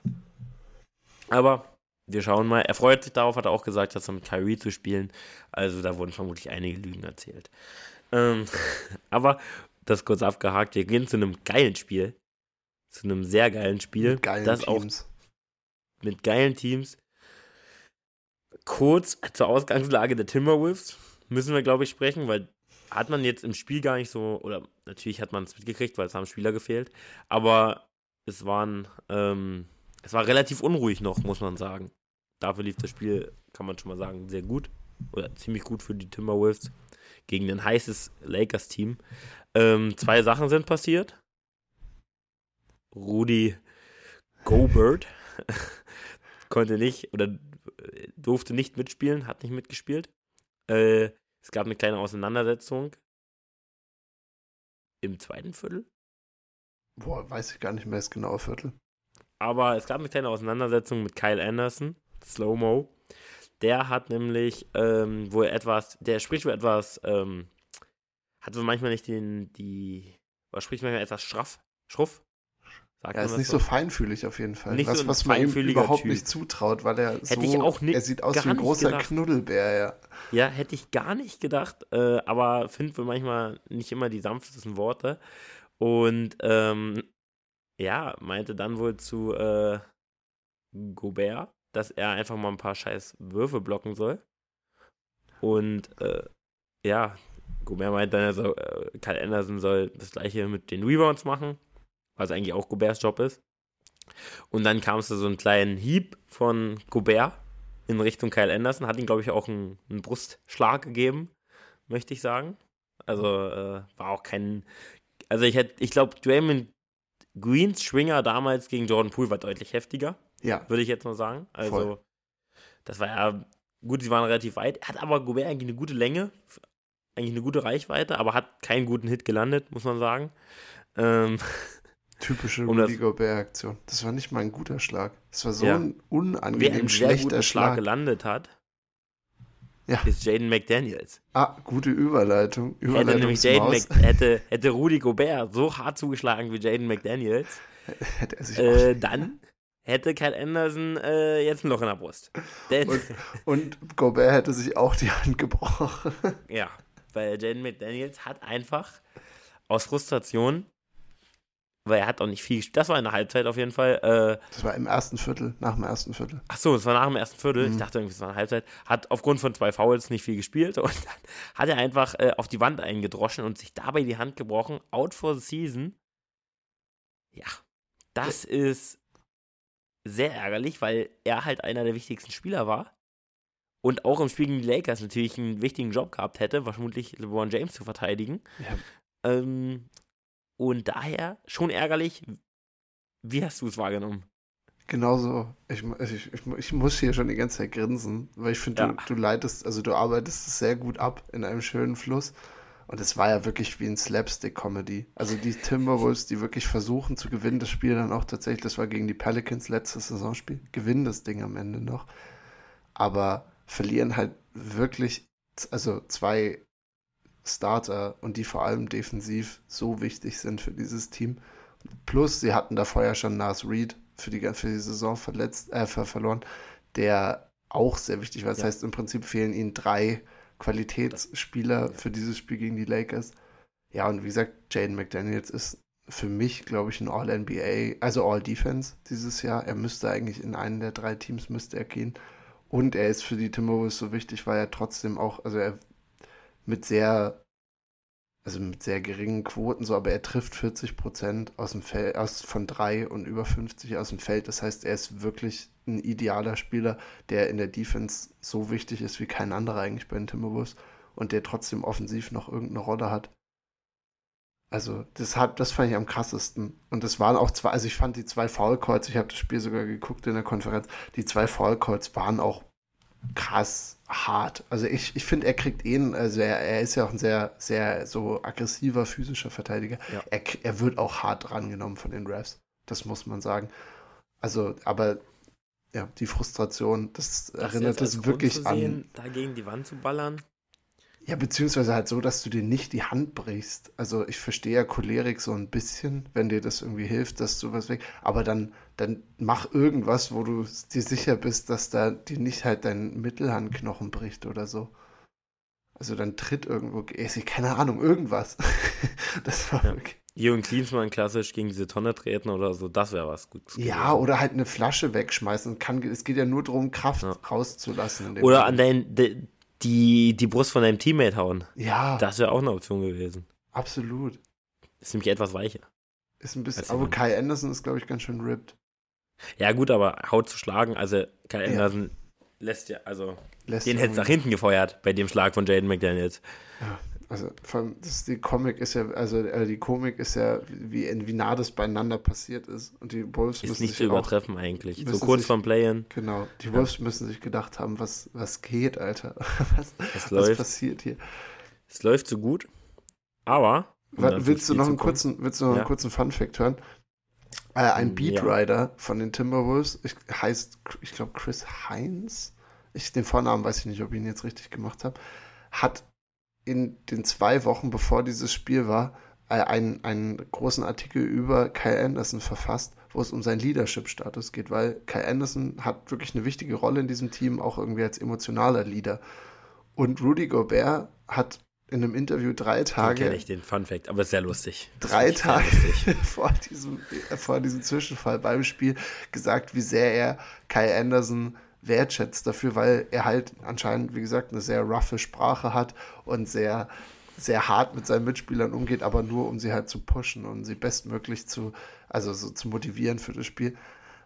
Aber wir schauen mal. Er freut sich darauf, hat er auch gesagt, er mit Kyrie zu spielen. Also da wurden vermutlich einige Lügen erzählt. Ähm, [LAUGHS] aber das kurz abgehakt. Wir gehen zu einem geilen Spiel zu einem sehr geilen Spiel. Mit geilen das Teams. Auch mit geilen Teams. Kurz zur Ausgangslage der Timberwolves müssen wir, glaube ich, sprechen, weil hat man jetzt im Spiel gar nicht so, oder natürlich hat man es mitgekriegt, weil es haben Spieler gefehlt, aber es waren, ähm, es war relativ unruhig noch, muss man sagen. Dafür lief das Spiel, kann man schon mal sagen, sehr gut oder ziemlich gut für die Timberwolves gegen ein heißes Lakers-Team. Ähm, zwei Sachen sind passiert. Rudi Gobert [LAUGHS] konnte nicht oder durfte nicht mitspielen, hat nicht mitgespielt. Äh, es gab eine kleine Auseinandersetzung im zweiten Viertel. Boah, weiß ich gar nicht mehr das genaue Viertel. Aber es gab eine kleine Auseinandersetzung mit Kyle Anderson, Slow-Mo. Der hat nämlich ähm, wohl etwas, der spricht wohl etwas ähm, hat so manchmal nicht den, die, oder spricht manchmal etwas schraff, schruff. Sagt er ist nicht so feinfühlig auf jeden Fall. Nicht was, so was man ihm überhaupt Typ. nicht zutraut, weil er so, Hätte ich auch nicht- er sieht aus wie ein großer gedacht. Knuddelbär, ja. Ja, hätte ich gar nicht gedacht, äh, aber finde wohl manchmal nicht immer die sanftesten Worte. Und ähm, ja, meinte dann wohl zu äh, Gobert, dass er einfach mal ein paar scheiß Würfe blocken soll. Und äh, ja, Gobert meint dann, er äh, Kyle Anderson soll das gleiche mit den Rebounds machen, was eigentlich auch Goberts Job ist. Und dann kam es zu so einen kleinen Hieb von Gobert in Richtung Kyle Anderson, hat ihm, glaube ich, auch einen, einen Brustschlag gegeben, möchte ich sagen. Also äh, war auch kein. Also ich hätte, ich glaube, Draymond Greens Schwinger damals gegen Jordan Poole war deutlich heftiger, Ja, würde ich jetzt mal sagen. Also Voll. das war ja gut, sie waren relativ weit. Er hat aber Gobert eigentlich eine gute Länge, eigentlich eine gute Reichweite, aber hat keinen guten Hit gelandet, muss man sagen. Ähm, [LAUGHS] typische Um Rudy Gobert-Aktion. Das war nicht mal ein guter Schlag. Das war so Ja. ein wer unangenehm sehr schlechter Schlag Schlag. gelandet hat, Ja. ist Jaden McDaniels. Ah, gute Überleitung. Hätte nämlich Jaden. Mc, hätte, hätte Rudi Gobert so hart zugeschlagen wie Jaden McDaniels, [LAUGHS] Hätte er sich äh, dann hätte Kyle Anderson äh, jetzt ein Loch in der Brust. Und, und Gobert hätte sich auch die Hand gebrochen. [LAUGHS] ja, weil Jaden McDaniels hat einfach aus Frustration, weil er hat auch nicht viel gespielt, das war in der Halbzeit auf jeden Fall, äh, Das war im ersten Viertel, nach dem ersten Viertel. Ach so, es war nach dem ersten Viertel. Mhm. Ich dachte irgendwie, es war eine Halbzeit. Hat aufgrund von zwei Fouls nicht viel gespielt [LAUGHS] und dann hat er einfach äh, auf die Wand eingedroschen und sich dabei die Hand gebrochen. Out for the season. Ja, das ist sehr ärgerlich, weil er halt einer der wichtigsten Spieler war und auch im Spiel gegen die Lakers natürlich einen wichtigen Job gehabt hätte, vermutlich LeBron James zu verteidigen. Ja. Ähm, und daher schon ärgerlich. Wie hast du es wahrgenommen? Genauso. Ich, ich, ich, ich muss hier schon die ganze Zeit grinsen, weil ich finde, Ja. du, du leitest, also du arbeitest es sehr gut ab in einem schönen Fluss. Und es war ja wirklich wie ein Slapstick-Comedy. Also die Timberwolves, die wirklich versuchen zu gewinnen, das Spiel dann auch tatsächlich, das war gegen die Pelicans letztes Saisonspiel, gewinnen das Ding am Ende noch. Aber verlieren halt wirklich, also zwei Starter und die vor allem defensiv so wichtig sind für dieses Team. Plus, sie hatten davor ja schon Nas Reed für die, für die Saison verletzt, äh, ver verloren, der auch sehr wichtig war. Das Ja. heißt, im Prinzip fehlen ihnen drei Qualitätsspieler für dieses Spiel gegen die Lakers. Ja, und wie gesagt, Jaden McDaniels ist für mich, glaube ich, ein All-NBA, also All-Defense dieses Jahr. Er müsste eigentlich in einen der drei Teams müsste er gehen. Und er ist für die Timberwolves so wichtig, weil er trotzdem auch, also er mit sehr, also mit sehr geringen Quoten so, aber er trifft 40 Prozent aus dem Feld, aus, von drei und über 50 aus dem Feld. Das heißt, er ist wirklich ein idealer Spieler, der in der Defense so wichtig ist wie kein anderer eigentlich bei den Timberwolves und der trotzdem offensiv noch irgendeine Rolle hat. Also, das hat, das fand ich am krassesten. Und das waren auch zwei, also ich fand die zwei Foul Calls, ich habe das Spiel sogar geguckt in der Konferenz, die zwei Foul Calls waren auch krass hart. Also ich, ich finde, er kriegt eh, einen- also er, er ist ja auch ein sehr, sehr so aggressiver physischer Verteidiger. Ja. Er, er wird auch hart drangenommen von den Refs. Das muss man sagen. Also, aber ja, die Frustration, das, Das erinnert es wirklich zu an. sehen, da gegen die Wand zu ballern. Ja, beziehungsweise halt so, dass du dir nicht die Hand brichst. Also ich verstehe ja Cholerik so ein bisschen, wenn dir das irgendwie hilft, dass du was weg. Aber dann, dann mach irgendwas, wo du dir sicher bist, dass da dir nicht halt dein Mittelhandknochen bricht oder so. Also dann tritt irgendwo, ich- keine Ahnung, irgendwas. [LAUGHS] das war Ja. wirklich. Jürgen Klinsmann klassisch gegen diese Tonne treten oder so, das wäre was Gutes. Ja, oder halt eine Flasche wegschmeißen. Kann, es geht ja nur darum, Kraft Ja. rauszulassen. Oder an dein, de, die, die Brust von deinem Teammate hauen. Ja, Das wäre auch eine Option gewesen. absolut. Ist nämlich etwas weicher. Ist ein bisschen, aber Kai Anderson ist, glaube ich, ganz schön ripped. Ja, gut, aber Haut zu schlagen, also Kyle Ja. Anderson lässt ja, also Lässt den hätte es nach hinten gefeuert bei dem Schlag von Jaden McDaniels. Also vor allem, das, die Comic ist ja, also äh, die Komik ist ja, wie, wie nah das beieinander passiert ist. Und die Wolves Ist müssen nicht zu sich auch, übertreffen eigentlich. So kurz sich- vorm Play-In. genau, die Wolves müssen sich gedacht haben, was, was geht, Alter? [LAUGHS] Was, was läuft, passiert hier? es läuft so gut, aber. um willst du noch zu einen kommen, kurzen, willst du noch Ja. einen kurzen Fun-Fact hören? Äh, ein Mm, Beatwriter von den Timberwolves, ich, heißt, ich glaube, Chris Heinz, ich, den Vornamen weiß ich nicht, ob ich ihn jetzt richtig gemacht habe, hat in den zwei Wochen, bevor dieses Spiel war, äh, einen, einen großen Artikel über Kyle Anderson verfasst, wo es um seinen Leadership-Status geht, weil Kyle Anderson hat wirklich eine wichtige Rolle in diesem Team, auch irgendwie als emotionaler Leader. Und Rudy Gobert hat in einem Interview drei Tage. Kenne ich den Fun Fact, aber sehr lustig. Drei Tage lustig. [LAUGHS] vor, diesem, vor diesem Zwischenfall beim Spiel gesagt, wie sehr er Kyle Anderson wertschätzt dafür, weil er halt anscheinend, wie gesagt, eine sehr roughe Sprache hat und sehr sehr hart mit seinen Mitspielern umgeht, aber nur um sie halt zu pushen und sie bestmöglich zu, also so zu motivieren für das Spiel.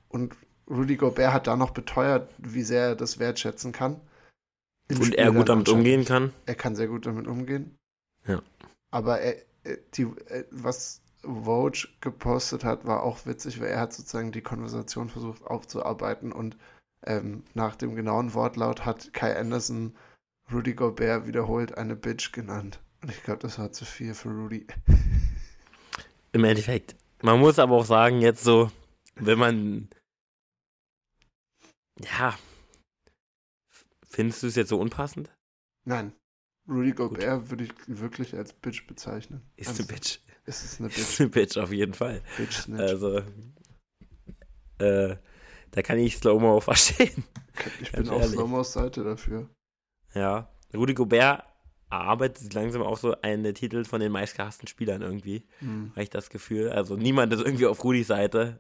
Und Rudy Gobert hat da noch beteuert, wie sehr er das wertschätzen kann. Und er gut damit umgehen kann. Er kann sehr gut damit umgehen. Ja. Aber er, die, was Vogue gepostet hat, war auch witzig, weil er hat sozusagen die Konversation versucht aufzuarbeiten und ähm, nach dem genauen Wortlaut hat Kai Anderson Rudy Gobert wiederholt eine Bitch genannt. Und ich glaube, das war zu viel für Rudy. Im Endeffekt. Man muss aber auch sagen, jetzt so, wenn man. Ja. Findest du es jetzt so unpassend? Nein. Rudy Gobert würde ich wirklich als Bitch bezeichnen. Ist eine Bitch. Ist es eine [LAUGHS] Bitch? Ist eine Bitch, auf jeden Fall. Bitch Snitch. Also. Äh, da kann ich Slow-Mo [LAUGHS] verstehen. Ich bin auf Slow-Mos Seite dafür. Ja. Rudy Gobert arbeitet langsam auch so eine Titel von den meistgehassten Spielern irgendwie. Mhm. Habe ich das Gefühl. Also niemand ist irgendwie auf Rudys Seite.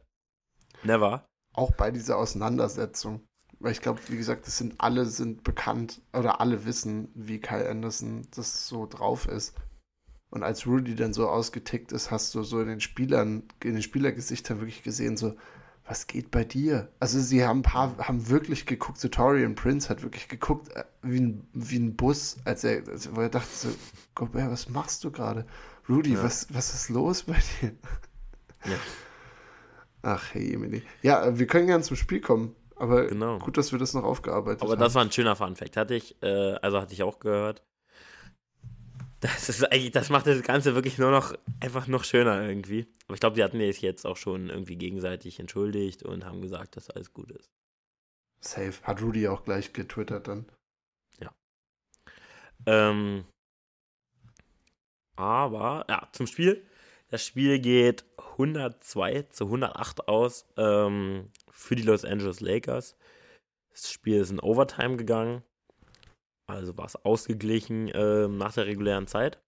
Never. Auch bei dieser Auseinandersetzung. Weil ich glaube, wie gesagt, das sind alle sind bekannt oder alle wissen, wie Kyle Anderson das so drauf ist. Und als Rudy dann so ausgetickt ist, hast du so in den Spielern, in den Spielergesichtern wirklich gesehen, so, was geht bei dir? Also sie haben ein paar, haben wirklich geguckt, so Torian Prince hat wirklich geguckt äh, wie ein, wie ein Bus, als er, als, weil er dachte so, Gobert, was machst du gerade? Rudy, ja. was, was ist los bei dir? Ja. Ach, hey, Emily. Ja, wir können gerne zum Spiel kommen, aber genau. gut, dass wir das noch aufgearbeitet aber haben. Aber das war ein schöner Fun-Fact. Hatte ich, äh, also hatte ich auch gehört. Das ist eigentlich, das macht das Ganze wirklich nur noch einfach noch schöner irgendwie. Aber ich glaube, die hatten sich jetzt auch schon irgendwie gegenseitig entschuldigt und haben gesagt, dass alles gut ist. Safe. Hat Rudy auch gleich getwittert dann. Ja. Ähm, aber, ja, zum Spiel. Das Spiel geht 102 zu 108 aus ähm, für die Los Angeles Lakers. Das Spiel ist in Overtime gegangen. Also war es ausgeglichen äh, nach der regulären Zeit.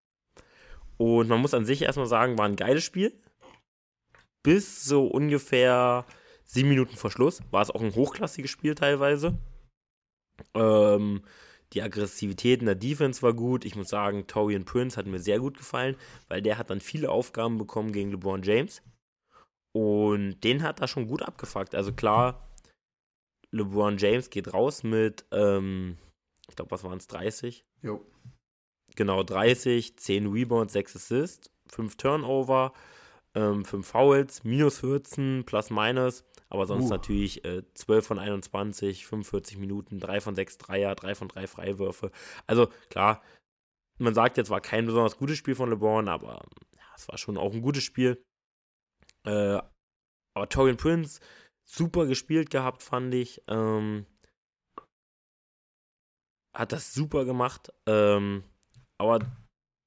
Und man muss an sich erstmal sagen, war ein geiles Spiel. Bis so ungefähr sieben Minuten vor Schluss war es auch ein hochklassiges Spiel teilweise. Ähm, die Aggressivität in der Defense war gut. Ich muss sagen, Torian Prince hat mir sehr gut gefallen, weil der hat dann viele Aufgaben bekommen gegen LeBron James. Und den hat er schon gut abgefuckt. Also klar, LeBron James geht raus mit ähm, ich glaube, was waren es, 30? Jo. Genau, 30, 10 Rebounds, 6 Assists, 5 Turnover, ähm, 5 Fouls, minus 14, plus minus, aber sonst uh. natürlich äh, 12 von 21, 45 Minuten, 3 von 6 Dreier, 3 von 3 Freiwürfe. Also klar, man sagt jetzt, war kein besonders gutes Spiel von LeBron, aber ja, es war schon auch ein gutes Spiel. Äh, aber Torian Prince, super gespielt gehabt, fand ich. Ähm, hat das super gemacht. Ähm, aber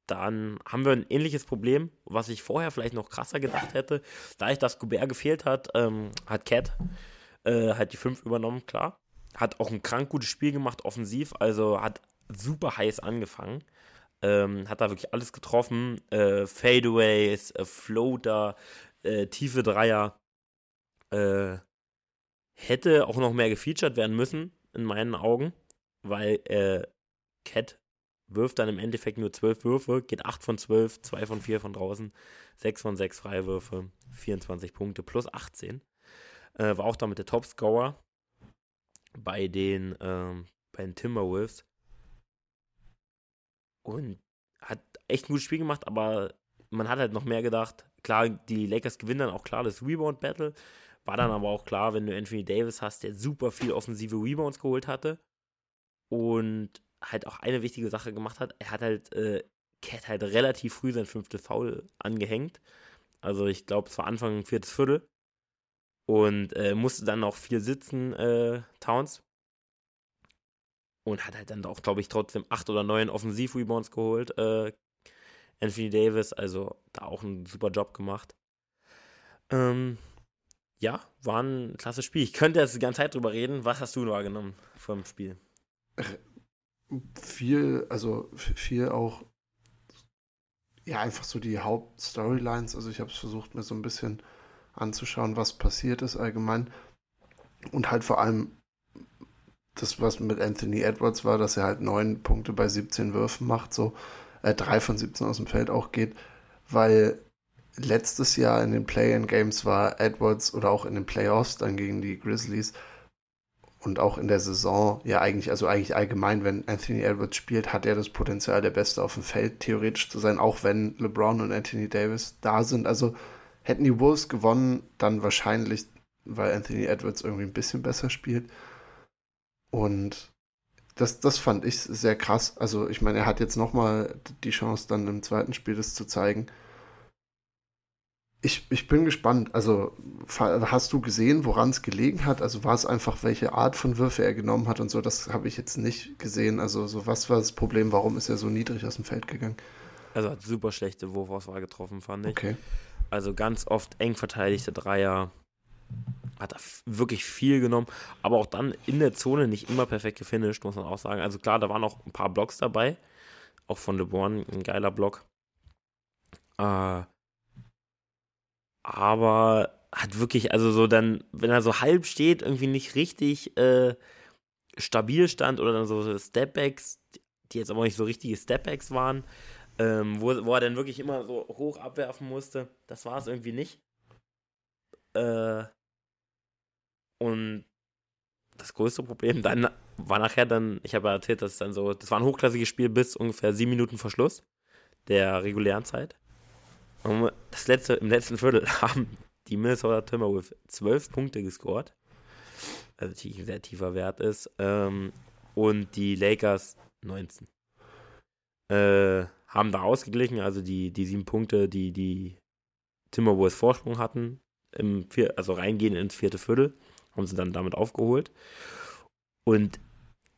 dann haben wir ein ähnliches Problem, was ich vorher vielleicht noch krasser gedacht hätte. Da ich das Gobert gefehlt hat, ähm, hat Cat äh, halt die 5 übernommen, klar. Hat auch ein krank gutes Spiel gemacht, offensiv, also hat super heiß angefangen. Ähm, hat da wirklich alles getroffen. Äh, Fadeaways, äh, Floater, äh, tiefe Dreier. Äh, hätte auch noch mehr gefeatured werden müssen, in meinen Augen weil äh, Cat wirft dann im Endeffekt nur 12 Würfe, geht 8 von 12, 2 von 4 von draußen, 6 von 6 Freiwürfe, 24 Punkte plus 18. Äh, war auch damit der Topscorer bei den, ähm, bei den Timberwolves. Und hat echt ein gutes Spiel gemacht, aber man hat halt noch mehr gedacht. Klar, die Lakers gewinnen dann auch klar das Rebound-Battle. War dann aber auch klar, wenn du Anthony Davis hast, der super viel offensive Rebounds geholt hatte und halt auch eine wichtige Sache gemacht hat. Er hat halt, äh, Cat halt relativ früh sein fünftes Foul angehängt. Also ich glaube, es war Anfang viertes Viertel. Und äh, musste dann auch viel sitzen, äh, Towns. und hat halt dann auch, glaube ich, trotzdem acht oder neun Offensiv-Rebounds geholt. Äh, Anthony Davis, also da auch einen super Job gemacht. Ähm, ja, war ein klasse Spiel. Ich könnte jetzt die ganze Zeit drüber reden. Was hast du wahrgenommen vom Spiel? Viel, also viel auch, ja, einfach so die Hauptstorylines. Also ich habe es versucht, mir so ein bisschen anzuschauen, was passiert ist allgemein. Und halt vor allem das, was mit Anthony Edwards war, dass er halt neun Punkte bei 17 Würfen macht, so äh, drei von 17 aus dem Feld auch geht, weil letztes Jahr in den Play-in-Games war Edwards oder auch in den Playoffs dann gegen die Grizzlies und auch in der Saison, ja eigentlich, also eigentlich allgemein, wenn Anthony Edwards spielt, hat er das Potenzial, der Beste auf dem Feld theoretisch zu sein, auch wenn LeBron und Anthony Davis da sind. Also hätten die Wolves gewonnen, dann wahrscheinlich, weil Anthony Edwards irgendwie ein bisschen besser spielt. Und das, das fand ich sehr krass. Also ich meine, er hat jetzt nochmal die Chance, dann im zweiten Spiel das zu zeigen. Ich, ich bin gespannt. Also, hast du gesehen, woran es gelegen hat? Also, war es einfach, welche Art von Würfe er genommen hat und so? Das habe ich jetzt nicht gesehen. Also, so was war das Problem? Warum ist er so niedrig aus dem Feld gegangen? Also, hat super schlechte Wurfauswahl getroffen, fand ich. Okay. Also, ganz oft eng verteidigte Dreier. Hat er wirklich viel genommen, aber auch dann in der Zone nicht immer perfekt gefinisht, muss man auch sagen. Also, klar, da waren auch ein paar Blocks dabei. Auch von LeBron, ein geiler Block. Äh, aber hat wirklich, also so dann, wenn er so halb steht, irgendwie nicht richtig äh, stabil stand oder dann so Stepbacks, die jetzt aber nicht so richtige Stepbacks waren, ähm, wo, wo er dann wirklich immer so hoch abwerfen musste, das war es irgendwie nicht. Äh, und das größte Problem dann war nachher dann, ich habe ja erzählt, dass es dann so, das war ein hochklassiges Spiel bis ungefähr sieben Minuten vor Schluss der regulären Zeit. Und das letzte, im letzten Viertel [LAUGHS] haben die Minnesota Timberwolves zwölf Punkte gescored. Also ein sehr tiefer Wert ist. Ähm, und die Lakers 19. Äh, haben da ausgeglichen, also die, die sieben Punkte, die die Timberwolves Vorsprung hatten, im vier, also reingehen ins vierte Viertel, haben sie dann damit aufgeholt. Und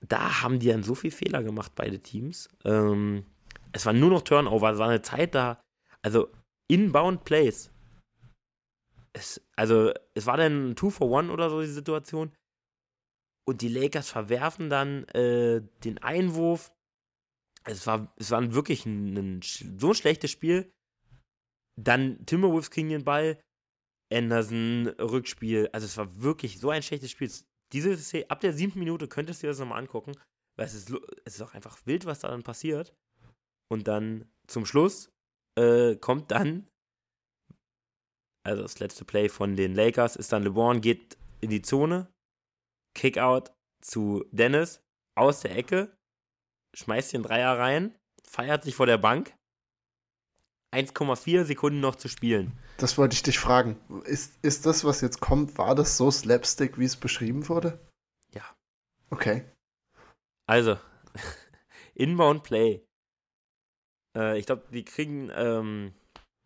da haben die dann so viel Fehler gemacht, beide Teams. Ähm, es war nur noch Turnover, es war eine Zeit da, also Inbound Plays. Es, also, es war dann 2 for 1 oder so die Situation. Und die Lakers verwerfen dann äh, den Einwurf. Es war, es war wirklich ein, ein, so ein schlechtes Spiel. Dann Timberwolves kriegen den Ball. Anderson, Rückspiel. Also es war wirklich so ein schlechtes Spiel. Diese Szene, ab der siebten Minute könntest du dir das nochmal angucken, weil es ist, es ist auch einfach wild, was da dann passiert. Und dann zum Schluss äh, kommt dann, also das letzte Play von den Lakers ist dann LeBron geht in die Zone, Kickout zu Dennis aus der Ecke, schmeißt den Dreier rein, feiert sich vor der Bank. 1,4 Sekunden noch zu spielen. Das wollte ich dich fragen. Ist, ist das, was jetzt kommt, war das so slapstick, wie es beschrieben wurde? Ja. Okay. Also, [LAUGHS] Inbound Play. Äh, ich glaube, die kriegen. Ähm,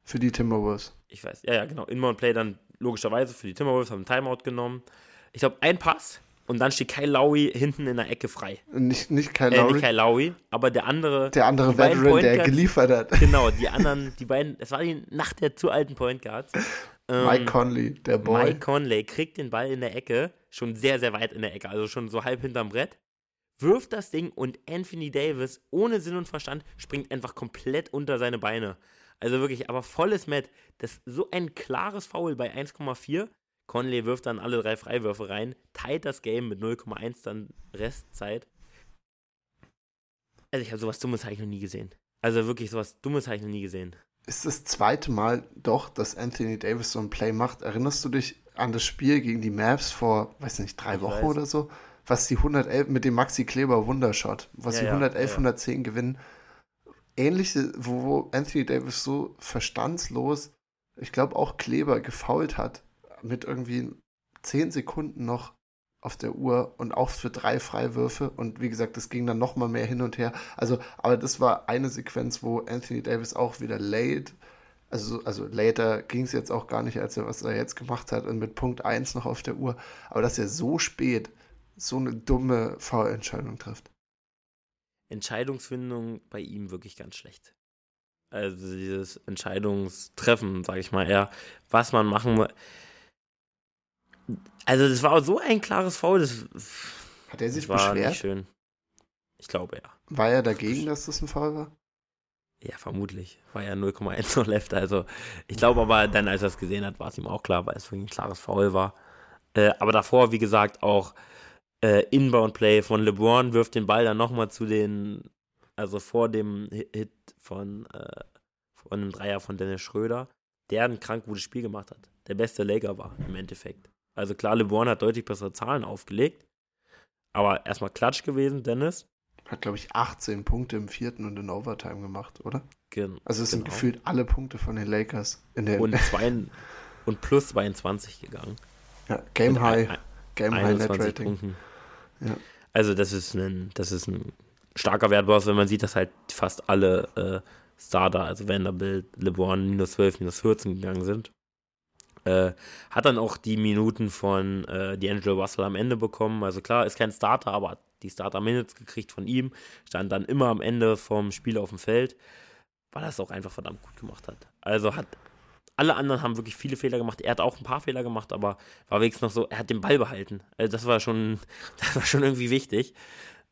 für die Timberwolves. Ich weiß, ja, ja, genau. Inbound Play dann logischerweise für die Timberwolves, haben einen Timeout genommen. Ich glaube, ein Pass und dann steht Kyle Lowry hinten in der Ecke frei. Nicht, nicht äh, Lowry. Nicht Kyle Lowry, aber der andere. Der andere Veteran, der geliefert hat. Genau, die anderen, die beiden, es war die Nacht der zu alten Point Guards. Ähm, Mike Conley, der Boy. Mike Conley kriegt den Ball in der Ecke, schon sehr, sehr weit in der Ecke, also schon so halb hinterm Brett wirft das Ding und Anthony Davis ohne Sinn und Verstand springt einfach komplett unter seine Beine. Also wirklich, aber volles Met. Das ist so ein klares Foul bei 1,4. Conley wirft dann alle drei Freiwürfe rein, teilt das Game mit 0,1 dann Restzeit. Also ich habe sowas Dummes habe ich noch nie gesehen. Also wirklich sowas Dummes habe ich noch nie gesehen. Ist das zweite Mal doch, dass Anthony Davis so ein Play macht. Erinnerst du dich an das Spiel gegen die Mavs vor, weiß nicht, drei ich Wochen weiß. oder so? was die 111 mit dem Maxi Kleber Wundershot, was ja, die 111, ja, 110 gewinnen. Ähnliche, wo, wo Anthony Davis so verstandslos, ich glaube auch Kleber gefault hat, mit irgendwie 10 Sekunden noch auf der Uhr und auch für drei Freiwürfe. Und wie gesagt, das ging dann noch mal mehr hin und her. Also, aber das war eine Sequenz, wo Anthony Davis auch wieder late, also, also later ging es jetzt auch gar nicht, als er was er jetzt gemacht hat und mit Punkt 1 noch auf der Uhr. Aber dass er so spät so eine dumme Foulentscheidung trifft. Entscheidungsfindung bei ihm wirklich ganz schlecht. Also dieses Entscheidungstreffen, sage ich mal eher, was man machen Also das war so ein klares Foul. Das Hat er sich war beschwert? nicht schön. Ich glaube ja. War er dagegen, dass das ein Foul war? Ja, vermutlich. War ja 0,1 noch left. Also ich glaube aber dann, als er es gesehen hat, war es ihm auch klar, weil es wirklich ein klares Foul war. Äh, aber davor, wie gesagt, auch äh, Inbound-Play von LeBron wirft den Ball dann nochmal zu den, also vor dem Hit von, äh, von einem Dreier von Dennis Schröder, der ein krank gutes Spiel gemacht hat. Der beste Laker war im Endeffekt. Also klar, LeBron hat deutlich bessere Zahlen aufgelegt. Aber erstmal Klatsch gewesen, Dennis. Hat, glaube ich, 18 Punkte im vierten und in Overtime gemacht, oder? Gen Also es sind genau. gefühlt alle Punkte von den Lakers in der und, zwei, und plus 22 gegangen. ja, Game Mit High, ein- Game High Net 21 Rating. Ja. Also das ist ein, das ist ein starker Wert, wenn man sieht, dass halt fast alle äh, Starter, also Vanderbilt, LeBron, minus 12, minus 14 gegangen sind. Äh, hat dann auch die Minuten von äh, D'Angelo Russell am Ende bekommen. Also klar, ist kein Starter, aber hat die Starter-Minutes gekriegt von ihm. Stand dann immer am Ende vom Spiel auf dem Feld, weil er es auch einfach verdammt gut gemacht hat. Also hat alle anderen haben wirklich viele Fehler gemacht. Er hat auch ein paar Fehler gemacht, aber war wenigstens noch so, er hat den Ball behalten. Also das war schon, [LAUGHS] das war schon irgendwie wichtig.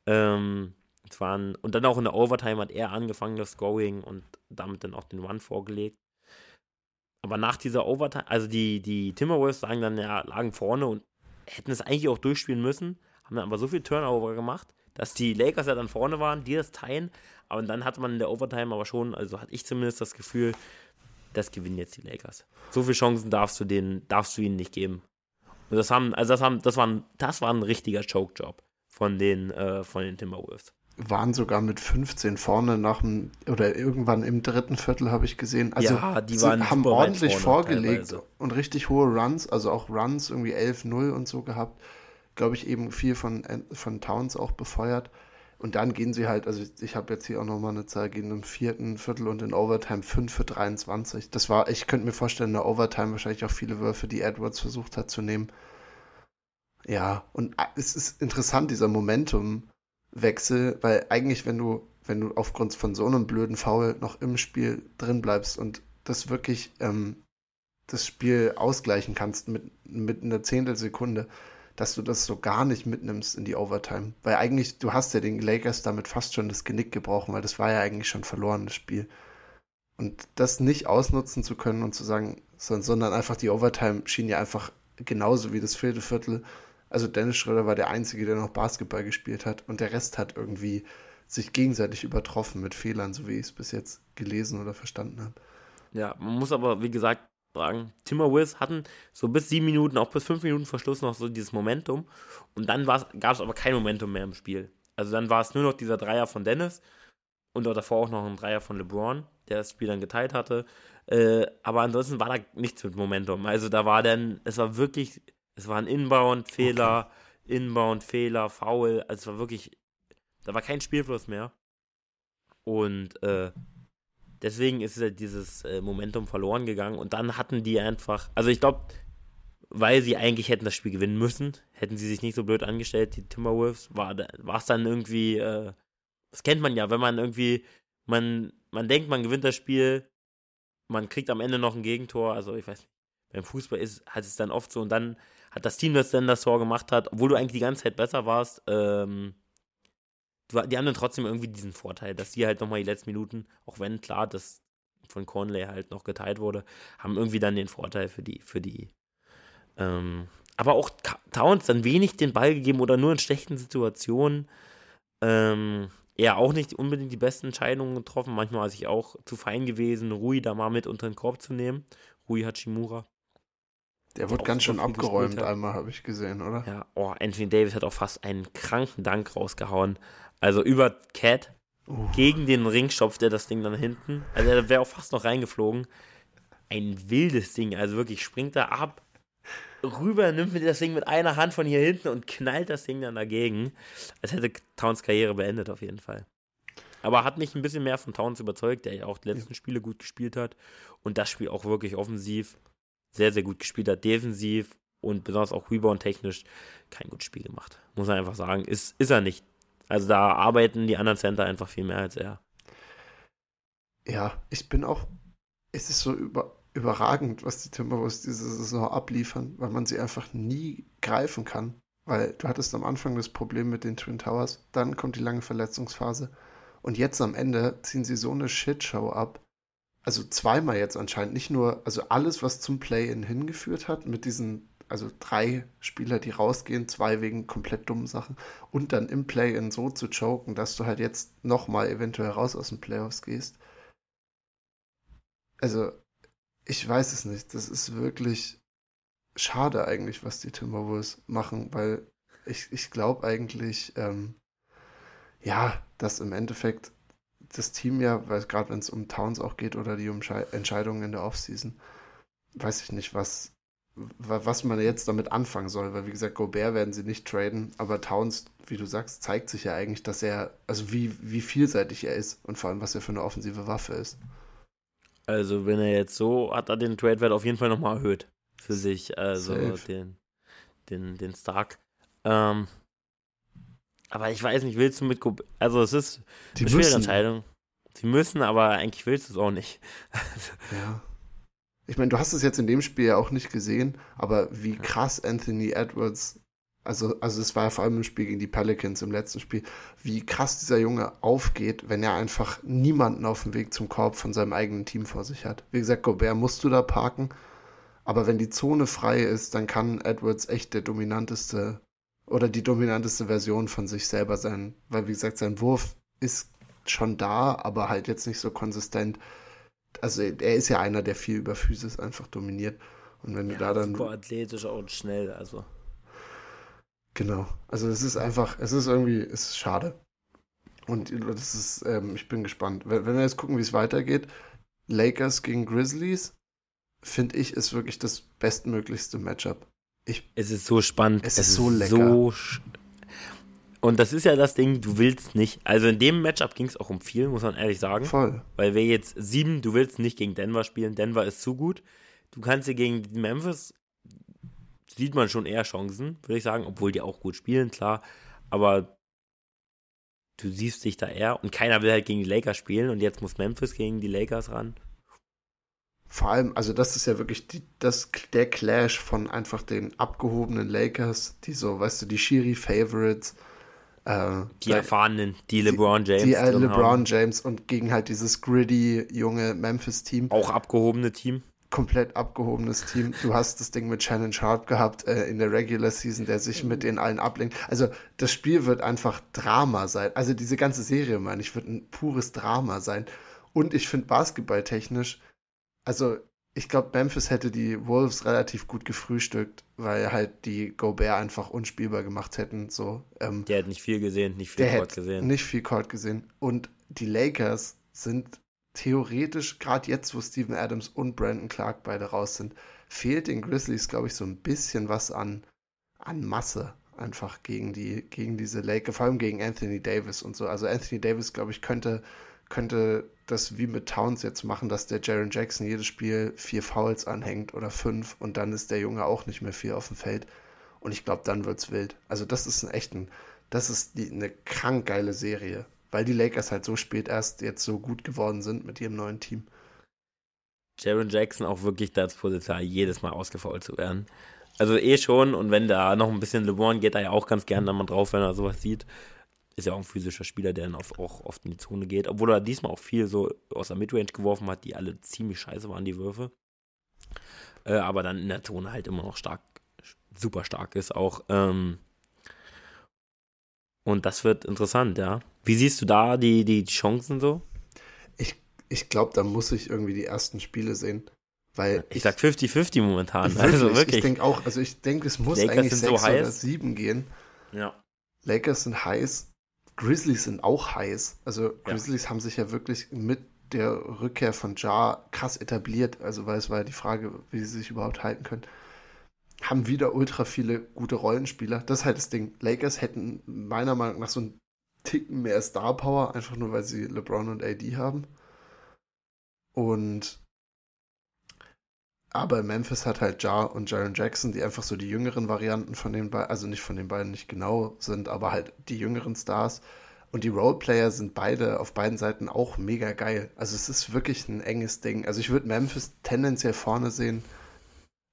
Ähm, waren, und dann auch in der Overtime hat er angefangen, das Scoring und damit dann auch den Run vorgelegt. Aber nach dieser Overtime, also die, die Timberwolves sagen dann, ja, lagen vorne und hätten es eigentlich auch durchspielen müssen, haben dann aber so viel Turnover gemacht, dass die Lakers ja dann vorne waren, die das teilen. Aber dann hatte man in der Overtime aber schon, also hatte ich zumindest das Gefühl, das gewinnen jetzt die Lakers. So viele Chancen darfst du denen, darfst du ihnen nicht geben. Und das haben, also das haben, das war ein, das war ein richtiger Choke-Job von den, äh, von den Timberwolves. Waren sogar mit 15 vorne nach dem, oder irgendwann im dritten Viertel habe ich gesehen. Also Ja, die waren haben ordentlich vorgelegt teilweise. und richtig hohe Runs, also auch Runs, irgendwie 11-0 und so gehabt. Glaube ich, eben viel von, von Towns auch befeuert. Und dann gehen sie halt, also ich, ich habe jetzt hier auch nochmal eine Zahl, gehen im vierten Viertel und in Overtime 5 für 23. Das war, ich könnte mir vorstellen, in der Overtime wahrscheinlich auch viele Würfe, die Edwards versucht hat zu nehmen. Ja, und äh, es ist interessant, dieser Momentumwechsel, weil eigentlich, wenn du, wenn du aufgrund von so einem blöden Foul noch im Spiel drin bleibst und das wirklich ähm, das Spiel ausgleichen kannst mit, mit einer Zehntelsekunde, dass du das so gar nicht mitnimmst in die Overtime. Weil eigentlich, du hast ja den Lakers damit fast schon das Genick gebrochen, weil das war ja eigentlich schon verloren, das Spiel. Und das nicht ausnutzen zu können und zu sagen, son- sondern einfach die Overtime schien ja einfach genauso wie das vierte Viertel. Also Dennis Schröder war der Einzige, der noch Basketball gespielt hat und der Rest hat irgendwie sich gegenseitig übertroffen mit Fehlern, so wie ich es bis jetzt gelesen oder verstanden habe. Ja, man muss aber, wie gesagt, sagen, Timberwolves hatten so bis sieben Minuten, auch bis fünf Minuten Verschluss noch so dieses Momentum. Und dann gab es aber kein Momentum mehr im Spiel. Also dann war es nur noch dieser Dreier von Dennis und davor auch noch ein Dreier von LeBron, der das Spiel dann geteilt hatte. Äh, aber ansonsten war da nichts mit Momentum. Also da war dann, es war wirklich, es war ein Inbound-Fehler, Inbound-Fehler, Foul. Also es war wirklich, da war kein Spielfluss mehr. Und äh, deswegen ist halt dieses äh, Momentum verloren gegangen und dann hatten die einfach, also ich glaube, weil sie eigentlich hätten das Spiel gewinnen müssen, hätten sie sich nicht so blöd angestellt, die Timberwolves, war es dann irgendwie, äh, das kennt man ja, wenn man irgendwie, man, man denkt, man gewinnt das Spiel, man kriegt am Ende noch ein Gegentor, also ich weiß nicht, beim Fußball ist, hat es dann oft so und dann hat das Team, das dann das Tor gemacht hat, obwohl du eigentlich die ganze Zeit besser warst, ähm, die haben dann trotzdem irgendwie diesen Vorteil, dass die halt nochmal die letzten Minuten, auch wenn klar, das von Conley halt noch geteilt wurde, haben irgendwie dann den Vorteil für die, für die. Ähm, aber auch Towns dann wenig den Ball gegeben oder nur in schlechten Situationen. Ähm, er auch nicht unbedingt die besten Entscheidungen getroffen. Manchmal war sich auch zu fein gewesen, Rui da mal mit unter den Korb zu nehmen. Rui Hachimura. Der auch ganz schön abgeräumt, einmal habe ich gesehen, oder? Ja, oh, Anthony Davis hat auch fast einen kranken Dank rausgehauen. Also über Cat Uh, gegen den Ring stopft er das Ding dann hinten. Also er wäre auch fast noch reingeflogen. Ein wildes Ding, also wirklich springt er ab, rüber, nimmt das Ding mit einer Hand von hier hinten und knallt das Ding dann dagegen. Als hätte Towns Karriere beendet auf jeden Fall. Aber hat mich ein bisschen mehr von Towns überzeugt, der ja auch die letzten Spiele gut gespielt hat und das Spiel auch wirklich offensiv sehr, sehr gut gespielt hat, defensiv und besonders auch Rebound-technisch kein gutes Spiel gemacht. Muss man einfach sagen. Ist, ist er nicht. Also da arbeiten die anderen Center einfach viel mehr als er. Ja, ich bin auch, es ist so über, überragend, was die Timberwolves diese Saison abliefern, weil man sie einfach nie greifen kann. Weil du hattest am Anfang das Problem mit den Twin Towers, dann kommt die lange Verletzungsphase und jetzt am Ende ziehen sie so eine Shitshow ab. Also zweimal jetzt anscheinend, nicht nur, also alles, was zum Play-In hingeführt hat, mit diesen, also drei Spieler, die rausgehen, zwei wegen komplett dummen Sachen und dann im Play-In so zu choken, dass du halt jetzt nochmal eventuell raus aus den Playoffs gehst. Also, ich weiß es nicht. Das ist wirklich schade eigentlich, was die Timberwolves machen, weil ich, ich glaube eigentlich, ähm, ja, dass im Endeffekt das Team ja, weil gerade wenn es um Towns auch geht oder die Entscheidungen in der Offseason, weiß ich nicht, was, was man jetzt damit anfangen soll, weil wie gesagt, Gobert werden sie nicht traden, aber Towns, wie du sagst, zeigt sich ja eigentlich, dass er, also wie, wie vielseitig er ist und vor allem, was er für eine offensive Waffe ist. Also, wenn er jetzt so, hat er den Trade-Wert auf jeden Fall nochmal erhöht für sich, also den, den, den Stark. Ähm, aber ich weiß nicht, willst du mit Gobert, also es ist die eine schwere Entscheidung. Sie müssen, aber eigentlich willst du es auch nicht. [LAUGHS] ja. Ich meine, du hast es jetzt in dem Spiel ja auch nicht gesehen, aber wie krass Anthony Edwards, also, also es war ja vor allem im Spiel gegen die Pelicans im letzten Spiel, wie krass dieser Junge aufgeht, wenn er einfach niemanden auf dem Weg zum Korb von seinem eigenen Team vor sich hat. Wie gesagt, Gobert musst du da parken, aber wenn die Zone frei ist, dann kann Edwards echt der dominanteste oder die dominanteste Version von sich selber sein. Weil, wie gesagt, sein Wurf ist schon da, aber halt jetzt nicht so konsistent. Also er ist ja einer, der viel über Physis einfach dominiert. Und wenn ja, du da dann. Super athletisch und schnell, also. Genau. Also es ist einfach, es ist irgendwie, es ist schade. Und das ist, ähm, ich bin gespannt. Wenn, wenn wir jetzt gucken, wie es weitergeht, Lakers gegen Grizzlies, finde ich, ist wirklich das bestmöglichste Matchup. Ich, es ist so spannend. Es, es ist so lecker. So und das ist ja das Ding, du willst nicht. Also in dem Matchup ging es auch um viel, muss man ehrlich sagen. Voll. Weil wir jetzt sieben, du willst nicht gegen Denver spielen. Denver ist zu gut. Du kannst dir gegen Memphis, sieht man schon eher Chancen, würde ich sagen, obwohl die auch gut spielen, klar. Aber du siehst dich da eher und keiner will halt gegen die Lakers spielen und jetzt muss Memphis gegen die Lakers ran vor allem, also das ist ja wirklich die, das, der Clash von einfach den abgehobenen Lakers, die so, weißt du, die Shiri-Favorites. Äh, die erfahrenen, die LeBron James. Die, die äh, LeBron haben. James und gegen halt dieses gritty junge Memphis-Team. Auch abgehobene Team. Komplett abgehobenes Team. Du hast das Ding mit Shannon Sharp gehabt äh, in der Regular Season, der sich mit den allen ablenkt. Also das Spiel wird einfach Drama sein. Also diese ganze Serie, meine ich, wird ein pures Drama sein. Und ich finde basketballtechnisch also ich glaube, Memphis hätte die Wolves relativ gut gefrühstückt, weil halt die Gobert einfach unspielbar gemacht hätten. So, ähm, der hat nicht viel gesehen, nicht viel Court gesehen. Nicht viel Court gesehen. Und die Lakers sind theoretisch, gerade jetzt, wo Steven Adams und Brandon Clark beide raus sind, fehlt den Grizzlies, glaube ich, so ein bisschen was an, an Masse einfach gegen die, gegen diese Lakers, vor allem gegen Anthony Davis und so. Also Anthony Davis, glaube ich, könnte, könnte das wie mit Towns jetzt machen, dass der Jaron Jackson jedes Spiel vier Fouls anhängt oder fünf und dann ist der Junge auch nicht mehr viel auf dem Feld. Und ich glaube, dann wird's wild. Also das ist ein echten, das ist die, eine krank geile Serie, weil die Lakers halt so spät erst jetzt so gut geworden sind mit ihrem neuen Team. Jaron Jackson auch wirklich das Potenzial, jedes Mal ausgefault zu werden. Also eh schon und wenn da noch ein bisschen LeBron geht, da ja auch ganz gern dann mal drauf, wenn er sowas sieht ist ja auch ein physischer Spieler, der dann auf, auch oft in die Zone geht. Obwohl er diesmal auch viel so aus der Midrange geworfen hat, die alle ziemlich scheiße waren, die Würfe. Äh, aber dann in der Zone halt immer noch stark, super stark ist auch. Ähm, und das wird interessant, ja. Wie siehst du da die, die Chancen so? Ich, ich glaube, da muss ich irgendwie die ersten Spiele sehen. Weil ich, ich sag 50-50 momentan. Wirklich, also wirklich. Ich denke auch, also ich denke, es muss Lakers eigentlich 6 so oder 7 gehen. Ja. Lakers sind heiß. Grizzlies sind auch heiß. Also Grizzlies ja. haben sich ja wirklich mit der Rückkehr von Jar krass etabliert. Also weil es war ja die Frage, wie sie sich überhaupt halten können. Haben wieder ultra viele gute Rollenspieler. Das ist halt das Ding. Lakers hätten meiner Meinung nach so einen Ticken mehr Star Power, einfach nur weil sie LeBron und AD haben. Und aber Memphis hat halt Jar und Jaron Jackson, die einfach so die jüngeren Varianten von den beiden, also nicht von den beiden nicht genau sind, aber halt die jüngeren Stars. Und die Roleplayer sind beide auf beiden Seiten auch mega geil. Also es ist wirklich ein enges Ding. Also ich würde Memphis tendenziell vorne sehen.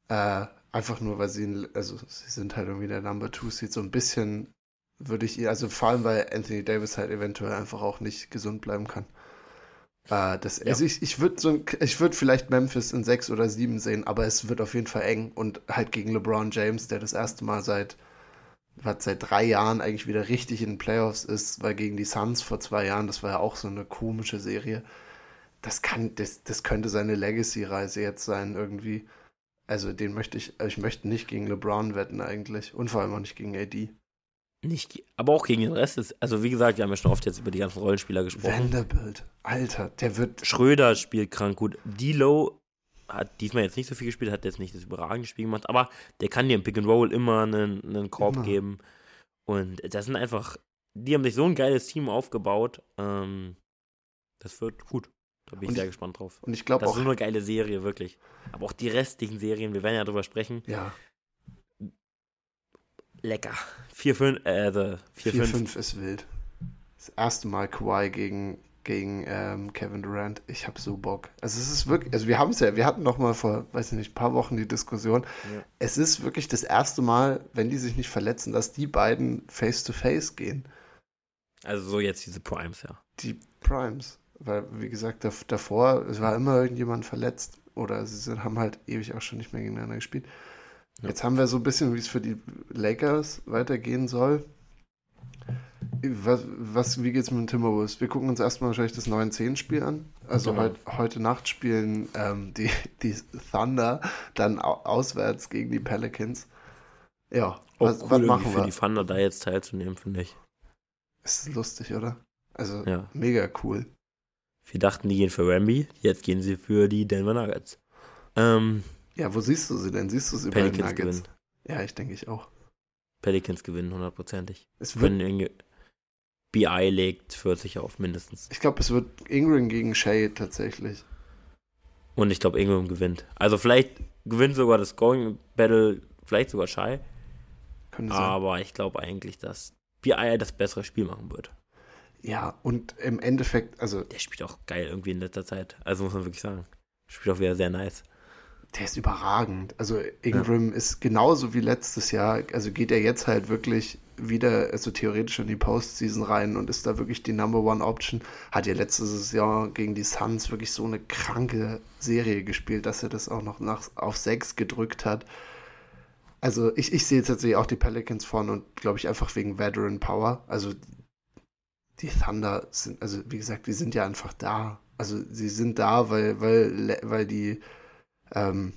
Äh, einfach nur, weil sie, also sie sind halt irgendwie der Number Two Seed. So ein bisschen würde ich, also vor allem, weil Anthony Davis halt eventuell einfach auch nicht gesund bleiben kann. Äh, das, ja. Also ich, ich würde so, ich würde vielleicht Memphis in sechs oder sieben sehen, aber es wird auf jeden Fall eng und halt gegen LeBron James, der das erste Mal seit was seit drei Jahren eigentlich wieder richtig in den Playoffs ist, weil gegen die Suns vor zwei Jahren, das war ja auch so eine komische Serie. Das kann, das, das könnte seine Legacy-Reise jetzt sein, irgendwie. Also den möchte ich, ich möchte nicht gegen LeBron wetten eigentlich. Und vor allem auch nicht gegen AD. Nicht, aber auch gegen den Rest ist, also wie gesagt, wir haben ja schon oft jetzt über die ganzen Rollenspieler gesprochen. Vanderbilt, Alter, der wird. Schröder spielt krank gut. D-Low hat diesmal jetzt nicht so viel gespielt, hat jetzt nicht das überragende Spiel gemacht, aber der kann dir im Pick and Roll immer einen, einen Korb immer. geben. Und das sind einfach, die haben sich so ein geiles Team aufgebaut. Ähm, das wird gut. Da bin ich, ich sehr gespannt drauf. Und ich glaube auch. Das ist so eine geile Serie, wirklich. Aber auch die restlichen Serien, wir werden ja drüber sprechen. Ja lecker. 4-5, äh, 4-5 ist wild. Das erste Mal Kawhi gegen, gegen ähm, Kevin Durant. Ich hab so Bock. Also es ist wirklich, also wir haben es ja, wir hatten noch mal vor, weiß ich nicht, ein paar Wochen die Diskussion. Ja. Es ist wirklich das erste Mal, wenn die sich nicht verletzen, dass die beiden face-to-face -face gehen. Also so jetzt diese Primes, ja. Die Primes. Weil, wie gesagt, davor, es war immer irgendjemand verletzt. Oder sie sind, haben halt ewig auch schon nicht mehr gegeneinander gespielt. Jetzt haben wir so ein bisschen, wie es für die Lakers weitergehen soll. Was, was, wie geht's mit den Timberwolves? Wir gucken uns erstmal wahrscheinlich das 9-10-Spiel an. Also genau. heut, heute Nacht spielen ähm, die, die Thunder dann auswärts gegen die Pelicans. Ja, was, cool, was machen wir? Für die Thunder da jetzt teilzunehmen, finde ich. Ist lustig, oder? Also ja. mega cool. Wir dachten, die gehen für Ramby, jetzt gehen sie für die Denver Nuggets. Ähm, ja, wo siehst du sie denn? Siehst du sie Pelicans bei den Nuggets? Gewinnen. Ja, ich denke ich auch. Pelicans gewinnen hundertprozentig. Es wird BI legt 40 auf mindestens. Ich glaube, es wird Ingram gegen Shay tatsächlich. Und ich glaube, Ingram gewinnt. Also vielleicht gewinnt sogar das Going Battle, vielleicht sogar Shy. Könnte sein. Aber ich glaube eigentlich, dass BI das bessere Spiel machen wird. Ja, und im Endeffekt, also. Der spielt auch geil irgendwie in letzter Zeit. Also muss man wirklich sagen. Spielt auch wieder sehr nice der ist überragend. Also Ingram ja. ist genauso wie letztes Jahr, also geht er jetzt halt wirklich wieder, also theoretisch in die Postseason rein und ist da wirklich die Number One Option. Hat ja letztes Jahr gegen die Suns wirklich so eine kranke Serie gespielt, dass er das auch noch nach, auf sechs gedrückt hat. Also ich, ich sehe tatsächlich auch die Pelicans vorne und glaube ich einfach wegen Veteran Power. Also die Thunder sind, also wie gesagt, die sind ja einfach da. Also sie sind da, weil, weil, weil die ähm,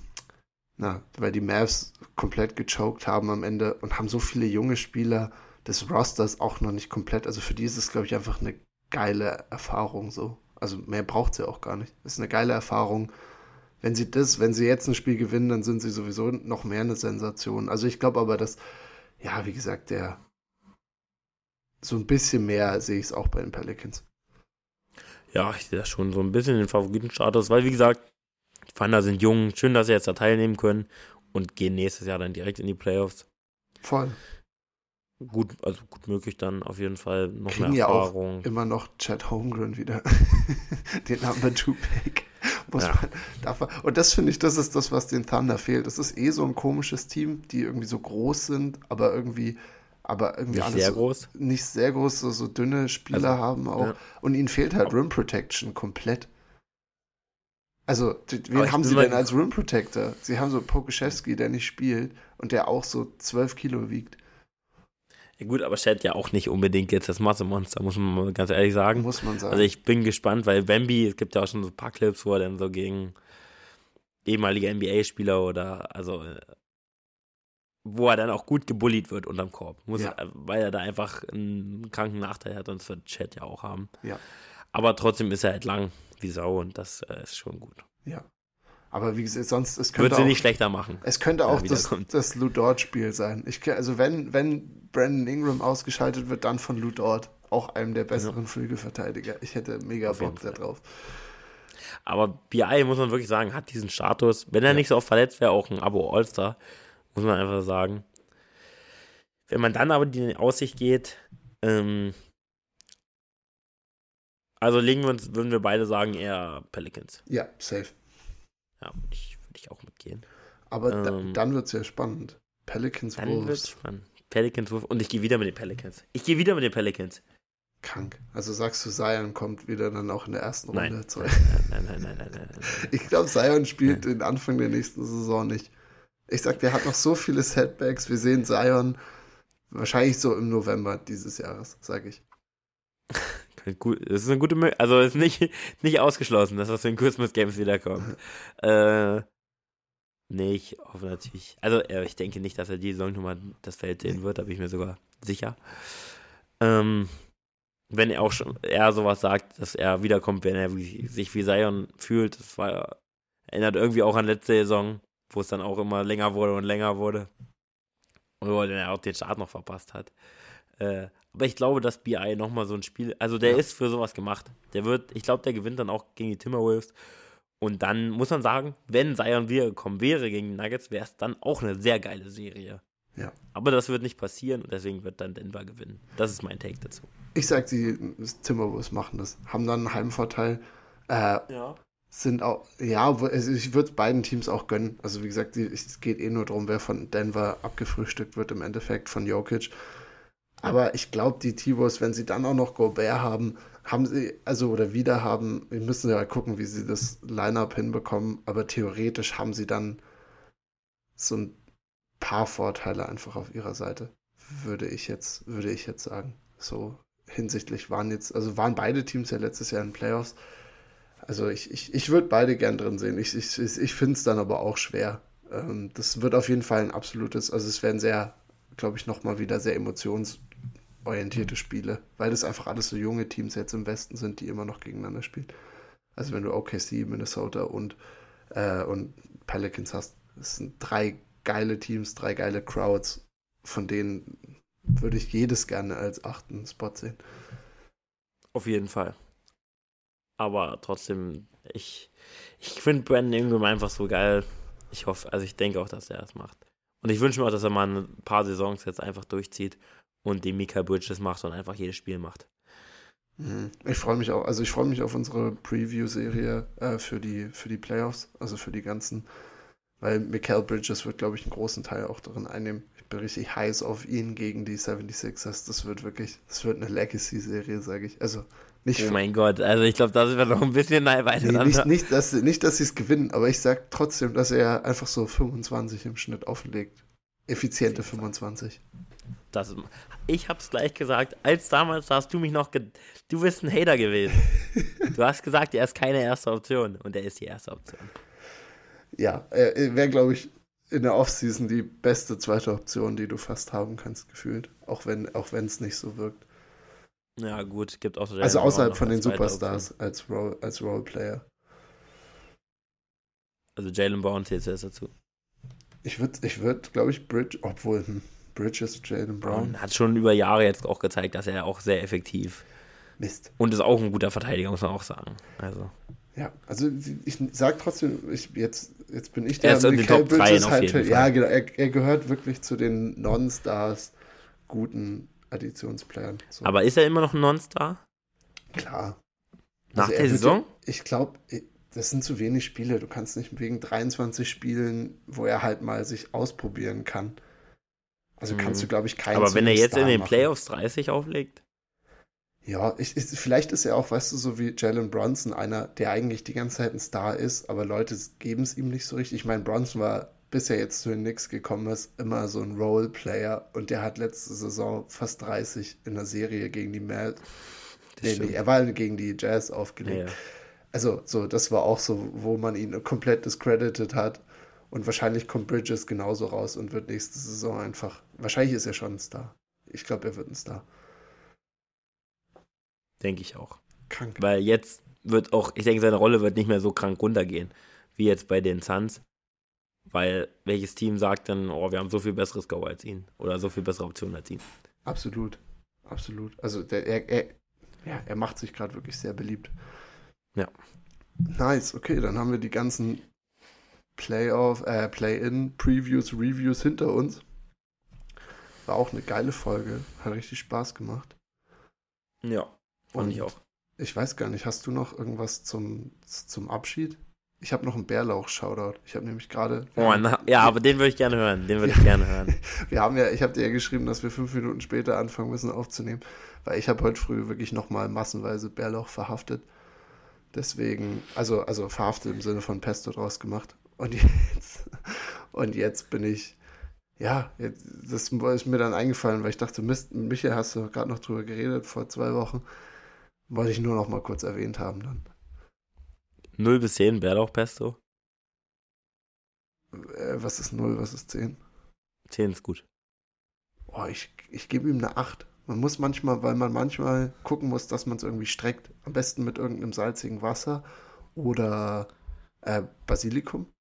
na, weil die Mavs komplett gechoked haben am Ende und haben so viele junge Spieler des Rosters auch noch nicht komplett. Also für die ist es, glaube ich, einfach eine geile Erfahrung so. Also mehr braucht sie auch gar nicht. Es ist eine geile Erfahrung. Wenn sie das, wenn sie jetzt ein Spiel gewinnen, dann sind sie sowieso noch mehr eine Sensation. Also ich glaube aber, dass, ja, wie gesagt, der so ein bisschen mehr sehe ich es auch bei den Pelicans. Ja, ich sehe das schon so ein bisschen den Favoritenstatus, weil wie gesagt, die Thunder sind jung, schön, dass sie jetzt da teilnehmen können und gehen nächstes Jahr dann direkt in die Playoffs. Voll. Gut, also gut möglich dann auf jeden Fall noch Kriegen mehr Erfahrung. Ja auch immer noch Chad Holmgren wieder. [LAUGHS] den Number Two Pick. Muss ja. man, darf man, und das finde ich, das ist das, was den Thunder fehlt. Das ist eh so ein komisches Team, die irgendwie so groß sind, aber irgendwie, aber irgendwie nicht alles sehr groß. nicht sehr groß, so, so dünne Spieler also, haben auch. Ja. Und ihnen fehlt halt Rim Protection komplett. Also, wen haben sie denn als Rim Protector? Sie haben so Pokuschewski, der nicht spielt und der auch so 12 Kilo wiegt. Ja gut, aber Chad ja auch nicht unbedingt jetzt das Massemonster, muss man mal ganz ehrlich sagen. Muss man sagen. Also ich bin gespannt, weil Bambi, es gibt ja auch schon so ein paar Clips, wo er dann so gegen ehemalige NBA-Spieler oder also wo er dann auch gut gebullied wird unterm Korb. Muss, ja. Weil er da einfach einen kranken Nachteil hat und das wird Chad ja auch haben. Ja. Aber trotzdem ist er halt lang wie Sau und das äh, ist schon gut. Ja. Aber wie gesagt, sonst es könnte Würde sie nicht schlechter machen. Es könnte auch das, das Lou Dort-Spiel sein. Ich, also wenn, wenn Brandon Ingram ausgeschaltet wird, dann von Lou Dort, auch einem der besseren ja. Flügelverteidiger. Ich hätte mega Bock da drauf. Aber BI, muss man wirklich sagen, hat diesen Status. Wenn er ja. nicht so oft verletzt wäre, auch ein Abo All-Star, muss man einfach sagen. Wenn man dann aber die Aussicht geht, ähm, also legen wir uns, würden wir beide sagen, eher Pelicans. Ja, safe. Ja, ich, würde ich auch mitgehen. Aber ähm, da, dann wird es ja spannend. Pelicans dann Wolves. Wird's spannend. Pelicans Wolves. Und ich gehe wieder mit den Pelicans. Ich gehe wieder mit den Pelicans. Krank. Also sagst du, Zion kommt wieder dann auch in der ersten Runde nein. zurück? Nein, nein, nein, nein, nein, nein, Ich glaube, Zion spielt den Anfang der nächsten Saison nicht. Ich sag, der hat noch so viele Setbacks. Wir sehen Zion wahrscheinlich so im November dieses Jahres, sage ich. [LAUGHS] Gut, das ist eine gute Möglichkeit. Also ist nicht, [LAUGHS] nicht ausgeschlossen, dass aus den Christmas Games wiederkommt. [LAUGHS] äh, nee, ich hoffe natürlich. Also äh, ich denke nicht, dass er die Saison nochmal das Feld sehen wird, da bin ich mir sogar sicher. Ähm, wenn er auch schon er sowas sagt, dass er wiederkommt, wenn er sich wie Zion fühlt, das war erinnert irgendwie auch an letzte Saison, wo es dann auch immer länger wurde und länger wurde. Und wo er auch den Start noch verpasst hat. Äh, aber ich glaube, dass BI nochmal so ein Spiel, also der ja. ist für sowas gemacht. Der wird, ich glaube, der gewinnt dann auch gegen die Timberwolves. Und dann muss man sagen, wenn Zion wiedergekommen wäre gegen die Nuggets, wäre es dann auch eine sehr geile Serie. Ja. Aber das wird nicht passieren und deswegen wird dann Denver gewinnen. Das ist mein Take dazu. Ich sag, die Timberwolves machen das. Haben dann einen Heimvorteil. Äh, ja. Sind auch, ja, also ich würde beiden Teams auch gönnen. Also wie gesagt, es geht eh nur darum, wer von Denver abgefrühstückt wird im Endeffekt von Jokic. Aber ich glaube, die T-Wolves, wenn sie dann auch noch Gobert haben, haben sie, also oder wieder haben, wir müssen ja gucken, wie sie das Line-Up hinbekommen, aber theoretisch haben sie dann so ein paar Vorteile einfach auf ihrer Seite, würde ich jetzt, würde ich jetzt sagen. So hinsichtlich waren jetzt, also waren beide Teams ja letztes Jahr in Playoffs. Also ich, ich, ich würde beide gern drin sehen. Ich, ich, ich finde es dann aber auch schwer. Ähm, das wird auf jeden Fall ein absolutes, also es werden sehr, glaube ich, nochmal wieder sehr emotions orientierte Spiele, weil das einfach alles so junge Teams jetzt im Westen sind, die immer noch gegeneinander spielen. Also wenn du OKC, Minnesota und, äh, und Pelicans hast, das sind drei geile Teams, drei geile Crowds, von denen würde ich jedes gerne als achten Spot sehen. Auf jeden Fall. Aber trotzdem, ich, ich finde Brandon Ingram einfach so geil. Ich hoffe, also ich denke auch, dass er das macht. Und ich wünsche mir auch, dass er mal ein paar Saisons jetzt einfach durchzieht und die Mika Bridges macht und einfach jedes Spiel macht. Mhm. Ich freue mich auch, also ich freue mich auf unsere Preview-Serie äh, für, die, für die Playoffs, also für die ganzen, weil Mikael Bridges wird, glaube ich, einen großen Teil auch darin einnehmen. Ich bin richtig heiß auf ihn gegen die 76ers. Das wird wirklich, das wird eine Legacy-Serie, sage ich. Also nicht oh mein Gott, also ich glaube, da sind wir noch ein bisschen weiter. Nee, nicht, nicht, dass, nicht, dass sie es gewinnen, aber ich sage trotzdem, dass er einfach so 25 im Schnitt auflegt. Effiziente 25. Das, ich hab's gleich gesagt, als damals hast du mich noch, du bist ein Hater gewesen. du hast gesagt, er ist keine erste Option und er ist die erste Option. Ja, er wäre, glaube ich, in der Offseason die beste zweite Option, die du fast haben kannst, gefühlt. Auch wenn auch es nicht so wirkt. Ja, gut, gibt auch so Also außerhalb von den Superstars als, Role, als Roleplayer. Also Jalen Brown zählt jetzt dazu. Ich würde, ich würd, glaube ich, Bridge, obwohl, hm, Bridges, Jalen Brown. Hat schon über Jahre jetzt auch gezeigt, dass er auch sehr effektiv Mist. Und ist auch ein guter Verteidiger, muss man auch sagen. Also. Ja, also ich sage trotzdem, ich, jetzt, jetzt bin ich der er ist Michael Bridges halt, ja, genau, er, er, gehört wirklich zu den Non-Stars guten Additionsplayern. So. Aber ist er immer noch ein Non-Star? Klar. Nach also der Saison? ich glaube, das sind zu wenig Spiele. Du kannst nicht wegen 23 Spielen, wo er halt mal sich ausprobieren kann. Also kannst du, mhm. glaube ich, keinen. Aber wenn er jetzt Star in den machen. Playoffs 30 auflegt? Ja, ich, ich, vielleicht ist er auch, weißt du, so wie Jalen Bronson, einer, der eigentlich die ganze Zeit ein Star ist, aber Leute geben es ihm nicht so richtig. Ich meine, Bronson war, bis er jetzt zu den Knicks gekommen ist, immer so ein Role-Player und der hat letzte Saison fast 30 in der Serie gegen die Mad. Nee, nee, er war gegen die Jazz aufgelegt. Ja. Also, so, das war auch so, wo man ihn komplett discredited hat. Und wahrscheinlich kommt Bridges genauso raus und wird nächste Saison einfach. Wahrscheinlich ist er schon ein Star. Ich glaube, er wird ein Star. Denke ich auch. Krank. Weil jetzt wird auch, ich denke, seine Rolle wird nicht mehr so krank runtergehen, wie jetzt bei den Suns. Weil welches Team sagt dann, oh, wir haben so viel besseres Go als ihn oder so viel bessere Optionen als ihn? Absolut. Absolut. Also der, er, er, ja, er macht sich gerade wirklich sehr beliebt. Ja. Nice, okay, dann haben wir die ganzen Playoff, äh, Play-In, Previews, Reviews hinter uns. War auch eine geile Folge. Hat richtig Spaß gemacht. Ja, fand Und ich auch. Ich weiß gar nicht, hast du noch irgendwas zum, zum Abschied? Ich habe noch einen Bärlauch-Shoutout. Ich habe nämlich gerade. Oh, na, ja, aber den würde ich gerne hören. Den würde ich [LAUGHS] gerne hören. Wir haben ja, ich habe dir ja geschrieben, dass wir fünf Minuten später anfangen müssen aufzunehmen, weil ich habe heute früh wirklich nochmal massenweise Bärlauch verhaftet. Deswegen, also, also verhaftet im Sinne von Pesto draus gemacht. Und jetzt, [LAUGHS] und jetzt bin ich, ja, jetzt, das ist mir dann eingefallen, weil ich dachte, Mist, Michael, hast du gerade noch drüber geredet vor zwei Wochen. Wollte ich nur noch mal kurz erwähnt haben dann. 0 bis 10 Bärlauchpesto. Äh, was ist 0, was ist 10? 10 ist gut. Oh, ich, ich gebe ihm eine 8. Man muss manchmal, weil man manchmal gucken muss, dass man es irgendwie streckt. Am besten mit irgendeinem salzigen Wasser oder äh, Basilikum.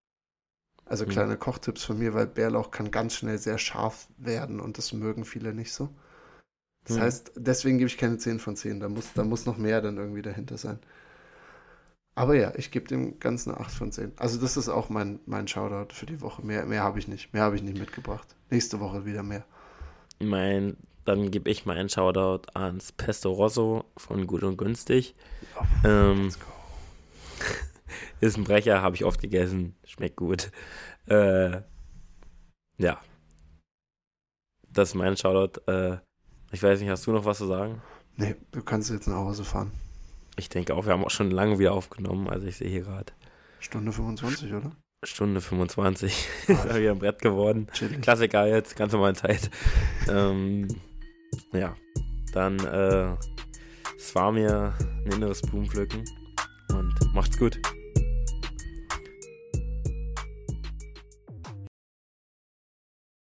Also Mhm. kleine Kochtipps von mir, weil Bärlauch kann ganz schnell sehr scharf werden und das mögen viele nicht so. Das Mhm. heißt, deswegen gebe ich keine 10 von 10. Da muss, da muss noch mehr dann irgendwie dahinter sein. Aber ja, ich gebe dem Ganzen eine 8 von 10. Also das ist auch mein, mein Shoutout für die Woche. Mehr, mehr habe ich nicht. Mehr habe ich nicht mitgebracht. Nächste Woche wieder mehr. Mein, dann gebe ich mal einen Shoutout ans Pesto Rosso von Gut und Günstig. Ähm, Let's go. [LAUGHS] ist ein Brecher, habe ich oft gegessen, schmeckt gut. Äh, ja. Das ist mein Shoutout. Äh, ich weiß nicht, hast du noch was zu sagen? Nee, du kannst jetzt nach Hause fahren. Ich denke auch, wir haben auch schon lange wieder aufgenommen. Also ich sehe hier gerade Stunde 25, oder? Stunde 25. [LAUGHS] ist ja wieder ein Brett geworden. Chillig. Klassiker jetzt, ganz normale Zeit. ähm, ja, dann, äh, es war mir ein inneres Blumenpflücken und macht's gut.